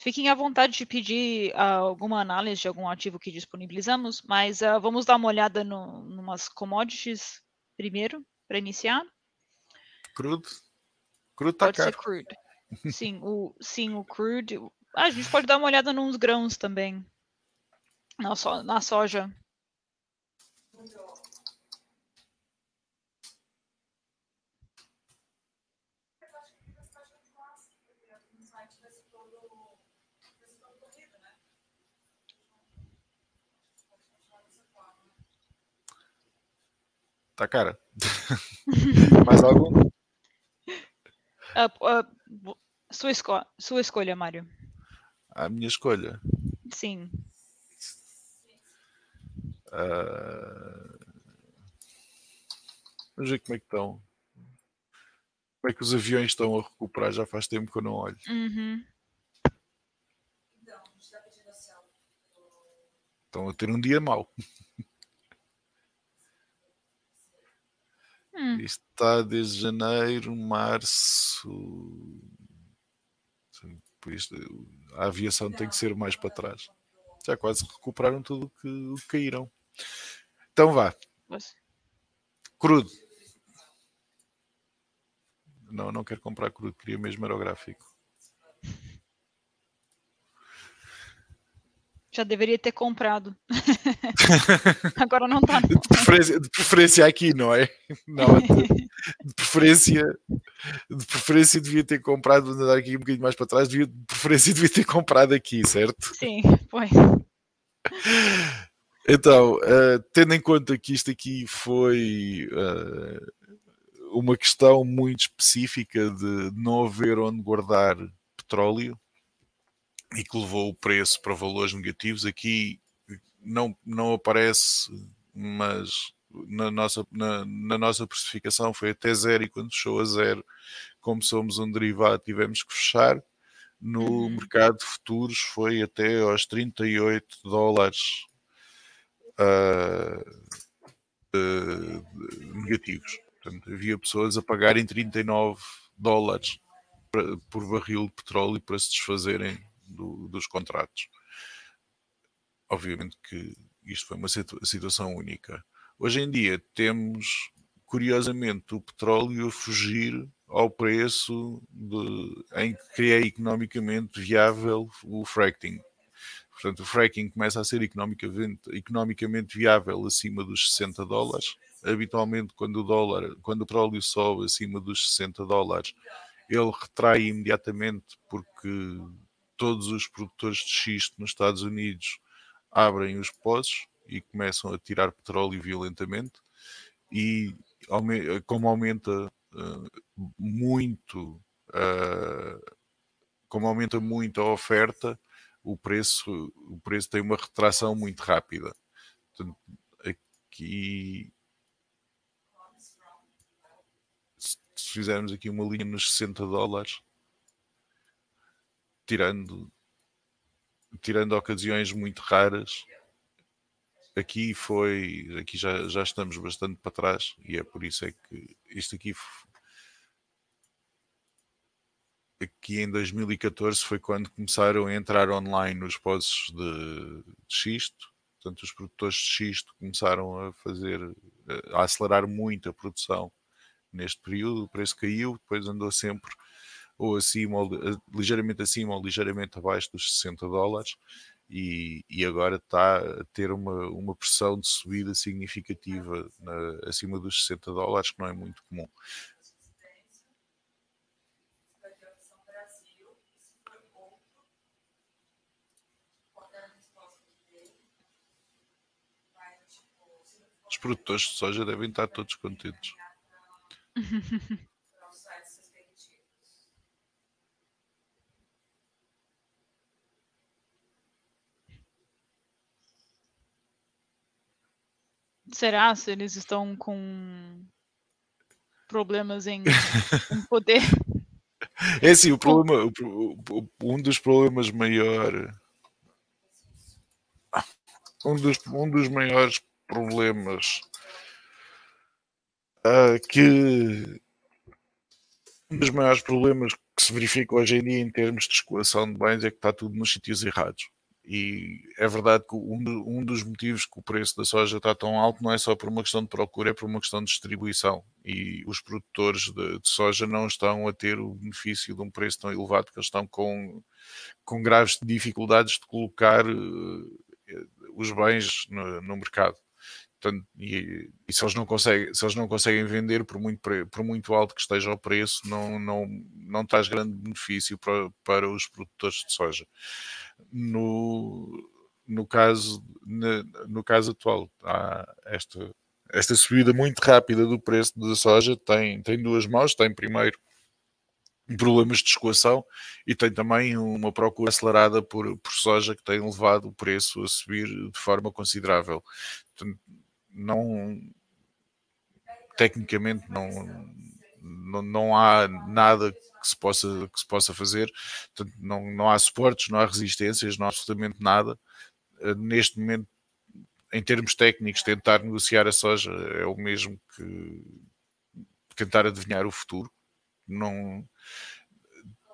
Fiquem à vontade de pedir uh, alguma análise de algum ativo que disponibilizamos, mas uh, vamos dar uma olhada no umas commodities primeiro, para iniciar. Crudo. Crudo tá pode caro. ser crude. Sim, o, sim, o crude. Ah, a gente pode dar uma olhada nos grãos também. Na, so, na soja. Tá cara. Mais algum? Uh, uh, sua, esco sua escolha, Mário. A minha escolha? Sim. Uh... Vamos ver como é que estão. Como é que os aviões estão a recuperar? Já faz tempo que eu não olho. Uhum. Estão a ter um dia mau. Hum. Está desde janeiro, março. Isto, a aviação tem que ser mais para trás. Já quase recuperaram tudo o que, o que caíram. Então vá. Crudo. Não, não quero comprar crudo, queria mesmo aerográfico. Já deveria ter comprado. Agora não tá. De preferência, de preferência aqui, não é? Não, de, de, preferência, de preferência devia ter comprado, andar aqui um bocadinho mais para trás, devia, de preferência devia ter comprado aqui, certo? Sim, foi. Então, uh, tendo em conta que isto aqui foi uh, uma questão muito específica de não haver onde guardar petróleo, e que levou o preço para valores negativos. Aqui não, não aparece, mas na nossa, na, na nossa precificação foi até zero e quando fechou a zero, como somos um derivado, tivemos que fechar. No uhum. mercado de futuros foi até aos 38 dólares uh, uh, negativos. Portanto, havia pessoas a pagarem 39 dólares por barril de petróleo para se desfazerem do, dos contratos. Obviamente que isto foi uma situação única. Hoje em dia temos, curiosamente, o petróleo a fugir ao preço de, em que é economicamente viável o fracking. Portanto, o fracking começa a ser economicamente, economicamente viável acima dos 60 dólares. Habitualmente, quando o dólar, quando o petróleo sobe acima dos 60 dólares, ele retrai imediatamente porque todos os produtores de xisto nos Estados Unidos abrem os poços e começam a tirar petróleo violentamente e como aumenta uh, muito uh, como aumenta muito a oferta o preço o preço tem uma retração muito rápida. Portanto, aqui se fizermos aqui uma linha nos 60 dólares, tirando, tirando ocasiões muito raras, aqui foi, aqui já, já estamos bastante para trás e é por isso é que isto aqui aqui em 2014 foi quando começaram a entrar online os pozos de, de xisto, portanto os produtores de xisto começaram a fazer, a acelerar muito a produção neste período, o preço caiu, depois andou sempre ou acima, ou, ligeiramente acima ou ligeiramente abaixo dos 60 dólares e, e agora está a ter uma, uma pressão de subida significativa na, acima dos 60 dólares, que não é muito comum. Os produtores de soja devem estar todos contentes. Será se eles estão com problemas em, em poder? É assim, o problema, o, um dos problemas maiores, um dos, um dos maiores problemas uh, que um dos maiores problemas que se verifica hoje em dia em termos de escoação de bens é que está tudo nos sítios errados. E é verdade que um, um, dos motivos que o preço da soja está tão alto não é só por uma questão de procura, é por uma questão de distribuição. E os produtores de, de soja não estão a ter o benefício de um preço tão elevado, porque eles estão com, com graves dificuldades de colocar uh, os bens no, no mercado. Portanto, e, e, se, eles não conseguem, se eles não conseguem vender por muito, por muito alto que esteja o preço, não, não, não traz grande benefício para, para os produtores de soja. No, no, caso, no, no caso atual, há esta, esta subida muito rápida do preço da soja tem, tem duas mãos. Tem primeiro problemas de escoação e tem também uma procura acelerada por, por soja que tem levado o preço a subir de forma considerável. Portanto, não tecnicamente não, não, não há nada que se possa, que se possa fazer, Portanto, não, não há suportes, não há resistências, não há absolutamente nada. Eh, neste momento, em termos técnicos, tentar negociar a soja é o mesmo que tentar adivinhar o futuro. Não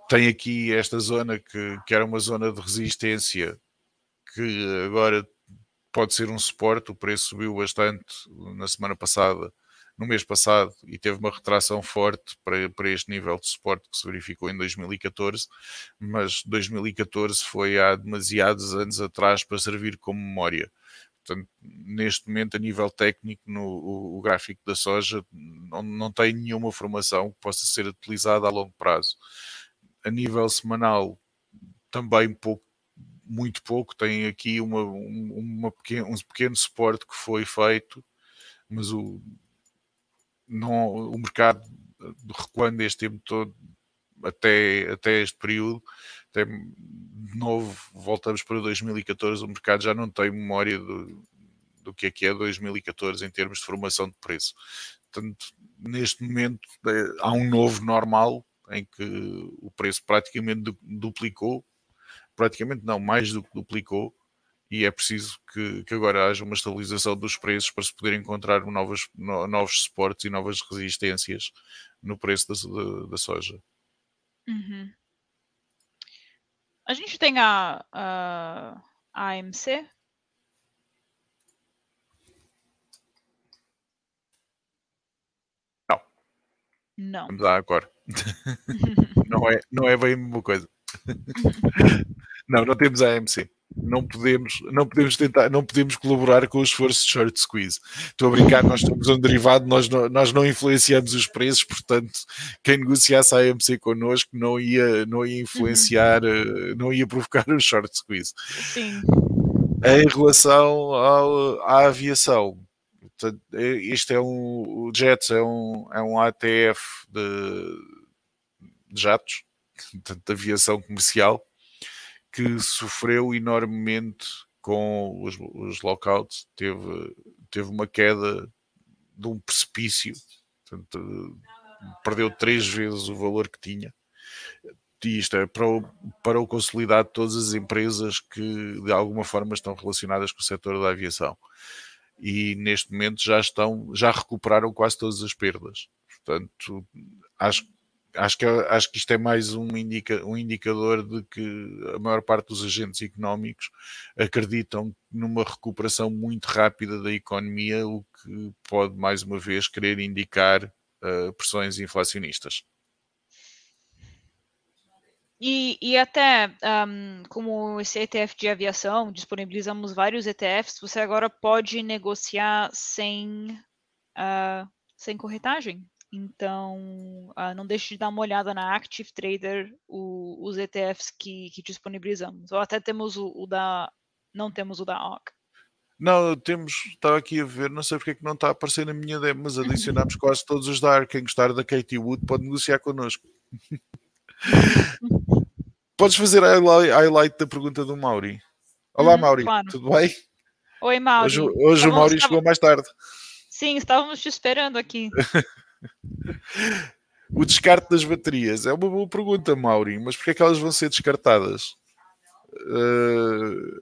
tem aqui esta zona que, que era uma zona de resistência que agora pode ser um suporte. O preço subiu bastante na semana passada, no mês passado, e teve uma retração forte para, para este nível de suporte que se verificou em 2014. Mas 2014 foi há demasiados anos atrás para servir como memória. Portanto, neste momento, a nível técnico, no, o, o gráfico da soja não, não tem nenhuma formação que possa ser utilizada a longo prazo. A nível semanal, também pouco muito pouco, tem aqui uma, uma pequeno, um pequeno suporte que foi feito, mas o, não, o mercado recuando este tempo todo até, até este período, até, de novo voltamos para 2014, o mercado já não tem memória do, do que é que é 2014 em termos de formação de preço. Portanto, neste momento é, há um novo normal em que o preço praticamente duplicou praticamente não, mais do que duplicou, e é preciso que, que agora haja uma estabilização dos preços para se poder encontrar novos, no, novos suportes e novas resistências no preço da, da, da soja. Uhum. A gente tem a, a, a AMC? Não. Não. Vamos lá agora. não, é, não é bem a mesma coisa. não, não temos a AMC não podemos, não podemos tentar, não podemos colaborar com o esforço de short squeeze. Estou a brincar, nós estamos um derivado, nós não, nós não influenciamos os preços, portanto, quem negociasse a AMC connosco não ia, não ia influenciar, uhum. não ia provocar o short squeeze. Sim. Em relação ao, à aviação, este é um, o Jets é um, é um ATF de, de jatos, de aviação comercial, que sofreu enormemente com os, os lockouts, teve, teve uma queda de um precipício, portanto, perdeu três vezes o valor que tinha. E isto é para o, para o consolidar de todas as empresas que de alguma forma estão relacionadas com o setor da aviação. E neste momento já estão, já recuperaram quase todas as perdas. Portanto, acho que acho que, acho que isto é mais um, indica, um indicador de que a maior parte dos agentes económicos acreditam numa recuperação muito rápida da economia, o que pode mais uma vez querer indicar uh, pressões inflacionistas. E, e até um, como esse ETF de aviação, disponibilizamos vários ETFs, você agora pode negociar sem, uh, sem corretagem. Então, uh, não deixe de dar uma olhada na Active Trader, o, os ETFs que, que, disponibilizamos. Ou até temos o, o, da. Não temos o da OC. Não, temos, estava aqui a ver, não sei porque é que não está a aparecer na minha demo, mas adicionamos quase todos os da ARC. Quem gostar da Katie Wood pode negociar connosco. Podes fazer a highlight da pergunta do Mauri. Olá, hum, Mauri, claro. tudo bem? Oi, Mauri. Hoje, hoje o Mauri chegou mais tarde. Sim, estávamos te esperando aqui. o descarte das baterias é uma boa pergunta, Mauri, mas porquê é que elas vão ser descartadas? Uh,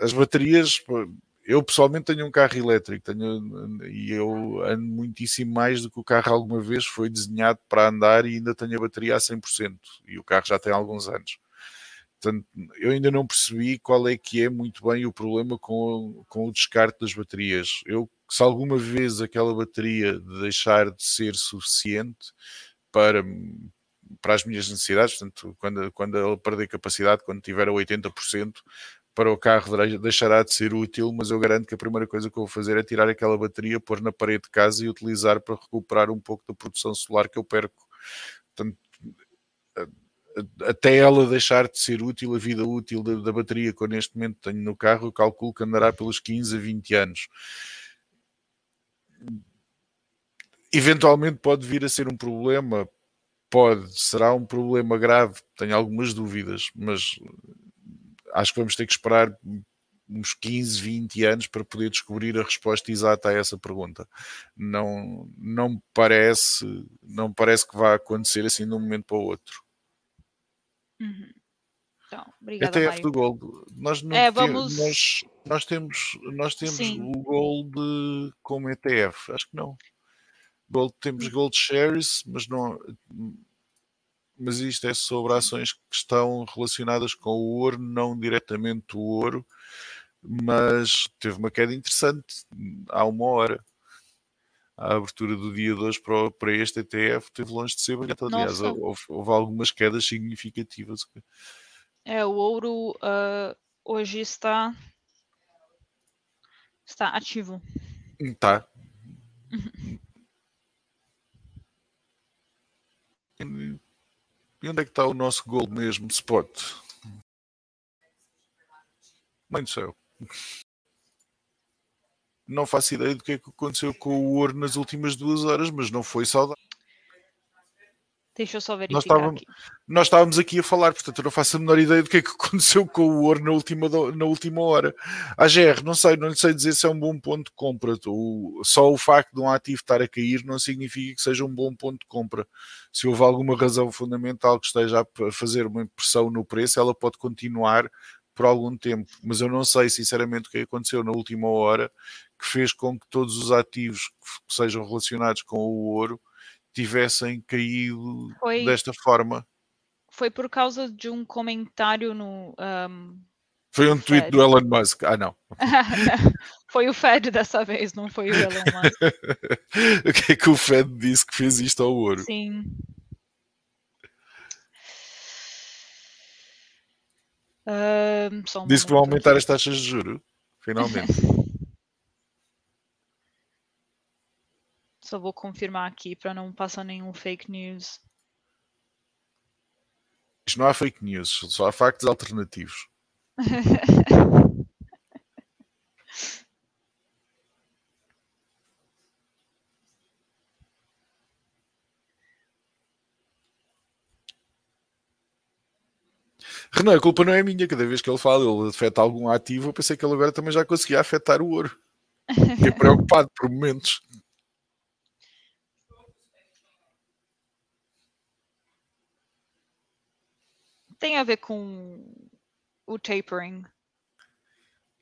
as baterias, eu pessoalmente tenho um carro elétrico tenho, e eu ando muitíssimo mais do que o carro alguma vez foi desenhado para andar e ainda tenho a bateria a 100% e o carro já tem alguns anos. Portanto, eu ainda não percebi qual é que é muito bem o problema com, com o descarte das baterias. Eu se alguma vez aquela bateria deixar de ser suficiente para, para as minhas necessidades, portanto, quando, quando ela perder capacidade, quando tiver a 80%, para o carro deixará de ser útil, mas eu garanto que a primeira coisa que eu vou fazer é tirar aquela bateria, pôr na parede de casa e utilizar para recuperar um pouco da produção solar que eu perco. Portanto, até ela deixar de ser útil, a vida útil da, da bateria que eu neste momento tenho no carro, eu calculo que andará pelos 15 a 20 anos eventualmente pode vir a ser um problema, pode, será um problema grave, tenho algumas dúvidas, mas acho que vamos ter que esperar uns 15, 20 anos para poder descobrir a resposta exata a essa pergunta. Não, não parece, não parece que vá acontecer assim de um momento para o outro. Uhum. Então, obrigada, ETF Mário. do Gold. Nós, não é, vamos... nós, nós temos, nós temos o Gold como ETF. Acho que não. Gold, temos hum. Gold Shares, mas não. Mas isto é sobre ações que estão relacionadas com o ouro, não diretamente o ouro, mas teve uma queda interessante há uma hora. A abertura do dia de hoje para, para este ETF teve longe de ser brilhante. Aliás, houve, houve algumas quedas significativas. É, o ouro uh, hoje está está ativo. Tá. e onde é que está o nosso gol mesmo, spot? Mãe do céu. Não faço ideia do que é que aconteceu com o ouro nas últimas duas horas, mas não foi saudável. Deixa eu só verificar nós estávamos, aqui. Nós estávamos aqui a falar, portanto eu não faço a menor ideia do que é que aconteceu com o ouro na última, na última hora. A GR, não sei, não lhe sei dizer se é um bom ponto de compra. O, só o facto de um ativo estar a cair não significa que seja um bom ponto de compra. Se houve alguma razão fundamental que esteja a fazer uma impressão no preço, ela pode continuar por algum tempo. Mas eu não sei sinceramente o que aconteceu na última hora que fez com que todos os ativos que sejam relacionados com o ouro tivessem caído Foi. desta forma. foi por causa de um comentário no. Um, foi um tweet Fed. do Elon Musk. Ah, não. foi o Fed dessa vez, não foi o Elon Musk. o que é que o Fed disse que fez isto ao ouro? Sim. Um, disse que vão aumentar as taxas de juro, finalmente. Só vou confirmar aqui para não passar nenhum fake news. Isto não há fake news, só há factos alternativos. Renan, a culpa não é minha. Cada vez que ele fala, ele afeta algum ativo. Eu pensei que ele agora também já conseguia afetar o ouro. Fiquei preocupado por momentos. Tem a ver com o tapering.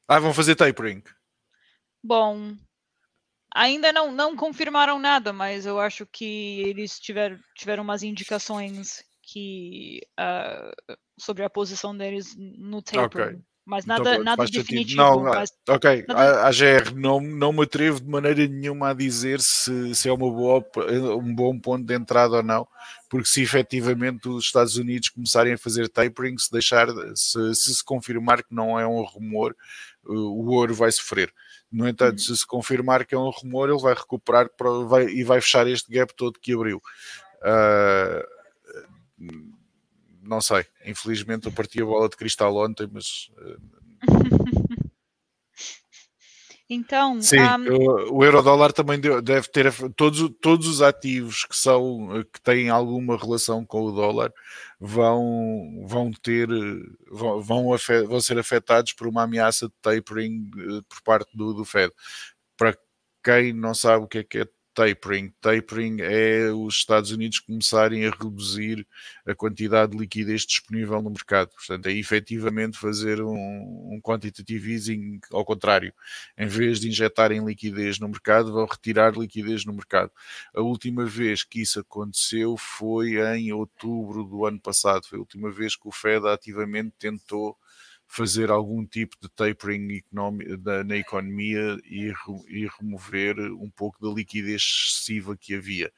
Ah, vão fazer tapering. Bom, ainda não, não confirmaram nada, mas eu acho que eles tiver, tiveram umas indicações que uh, sobre a posição deles no tapering. Okay. Mas nada, então, nada definitivo. Não, mas, ok, nada... A, a GR não, não me atrevo de maneira nenhuma a dizer se, se é uma boa, um bom ponto de entrada ou não, porque se efetivamente os Estados Unidos começarem a fazer tapering, se deixar, se se, se confirmar que não é um rumor, o ouro vai sofrer. No entanto, uhum. se se confirmar que é um rumor, ele vai recuperar para, vai, e vai fechar este gap todo que abriu. Uh, não sei. Infelizmente eu parti a bola de cristal ontem, mas. Então, sim, um... o euro-dólar também deve ter todos, todos os ativos que são que têm alguma relação com o dólar vão vão ter vão, vão, vão ser afetados por uma ameaça de tapering eh, por parte do, do Fed. Para quem não sabe o que é que é tapering. Tapering é os Estados Unidos começarem a reduzir a quantidade de liquidez disponível no mercado. Portanto, é efetivamente fazer um, um quantitative easing ao contrário. Em vez de injetarem liquidez no mercado, vão retirar liquidez no mercado. A última vez que isso aconteceu foi em outubro do ano passado. Foi a última vez que o Fed ativamente tentou fazer algum tipo de tapering na economia e, e, remover um pouco da liquidez excessiva que havia.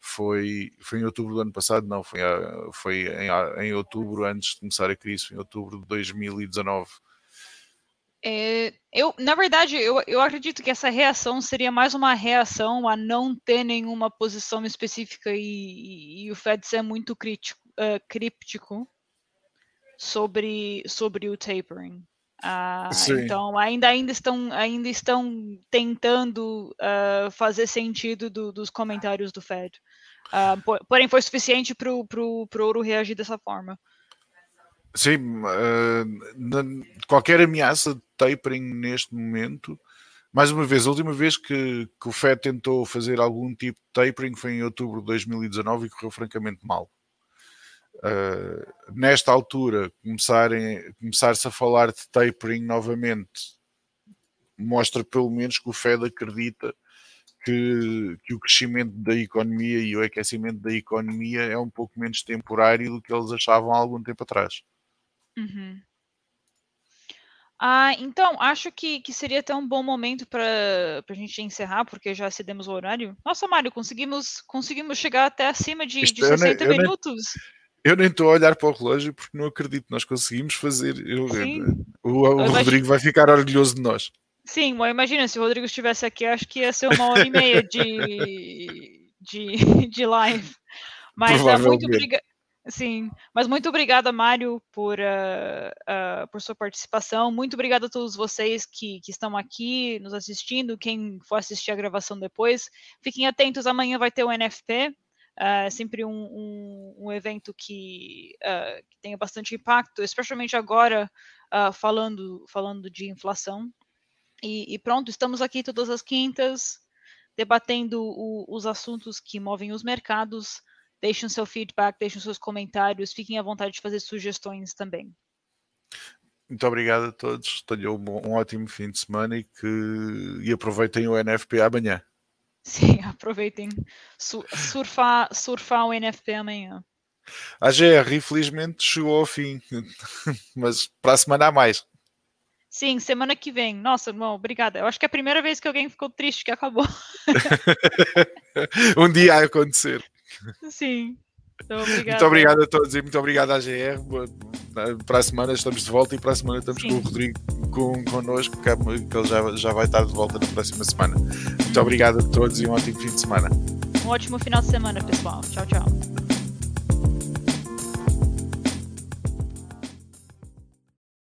Foi, foi em outubro do ano passado, não, foi, foi em, em outubro, antes de começar a crise, foi em outubro de 2019. É, eu, na verdade, eu, eu acredito que essa reação seria mais uma reação a não ter nenhuma posição específica e, e, e o Fed ser muito crítico, uh, críptico sobre, sobre o tapering. Uh, então ainda, ainda, estão, ainda estão tentando uh, fazer sentido do, dos comentários do Fed. Uh, porém, foi suficiente para o ouro reagir dessa forma. Sim, na, qualquer ameaça de tapering neste momento, mais uma vez, a última vez que, que o Fed tentou fazer algum tipo de tapering foi em outubro de 2019 e correu francamente mal uh, nesta altura começarem, começar-se a falar de tapering novamente mostra pelo menos que o Fed acredita que, que, o crescimento da economia e o aquecimento da economia é um pouco menos temporário do que eles achavam há algum tempo atrás. Uhum. Ah, então, acho que, que seria até um bom momento para a gente encerrar, porque já cedemos o horário. Nossa, Mário, conseguimos, conseguimos chegar até acima de, de 60 nem, minutos. Eu nem estou a olhar para o relógio porque não acredito. Nós conseguimos fazer. Eu, o, o Rodrigo vai ficar orgulhoso de nós. Sim, mas imagina se o Rodrigo estivesse aqui, acho que ia ser uma hora e meia de, de, de live. Mas é muito obrigada. Sim, mas muito obrigada, Mário, por, uh, uh, por sua participação. Muito obrigada a todos vocês que, que estão aqui nos assistindo, quem for assistir a gravação depois. Fiquem atentos, amanhã vai ter o NFP, é sempre um, um, um evento que, uh, que tenha bastante impacto, especialmente agora uh, falando, falando de inflação. E, e, pronto, estamos aqui todas as quintas, debatendo o, os assuntos que movem os mercados. Deixem seu feedback, deixem seus comentários, fiquem à vontade de fazer sugestões também. Muito obrigado a todos. Tenham um, um ótimo fim de semana e, que, e aproveitem o NFP amanhã. Sim, aproveitem surfar, surfar o NFP amanhã. A GR, infelizmente, chegou ao fim, mas para a semana há mais. Sim, semana que vem. Nossa, irmão, obrigada. Eu acho que é a primeira vez que alguém ficou triste que acabou. um dia a acontecer. Sim. Então, muito obrigado a todos e muito obrigado à GR. Para a semana estamos de volta e para a semana estamos Sim. com o Rodrigo com, connosco, que ele já, já vai estar de volta na próxima semana. Muito obrigado a todos e um ótimo fim de semana. Um ótimo final de semana, pessoal. Tchau, tchau.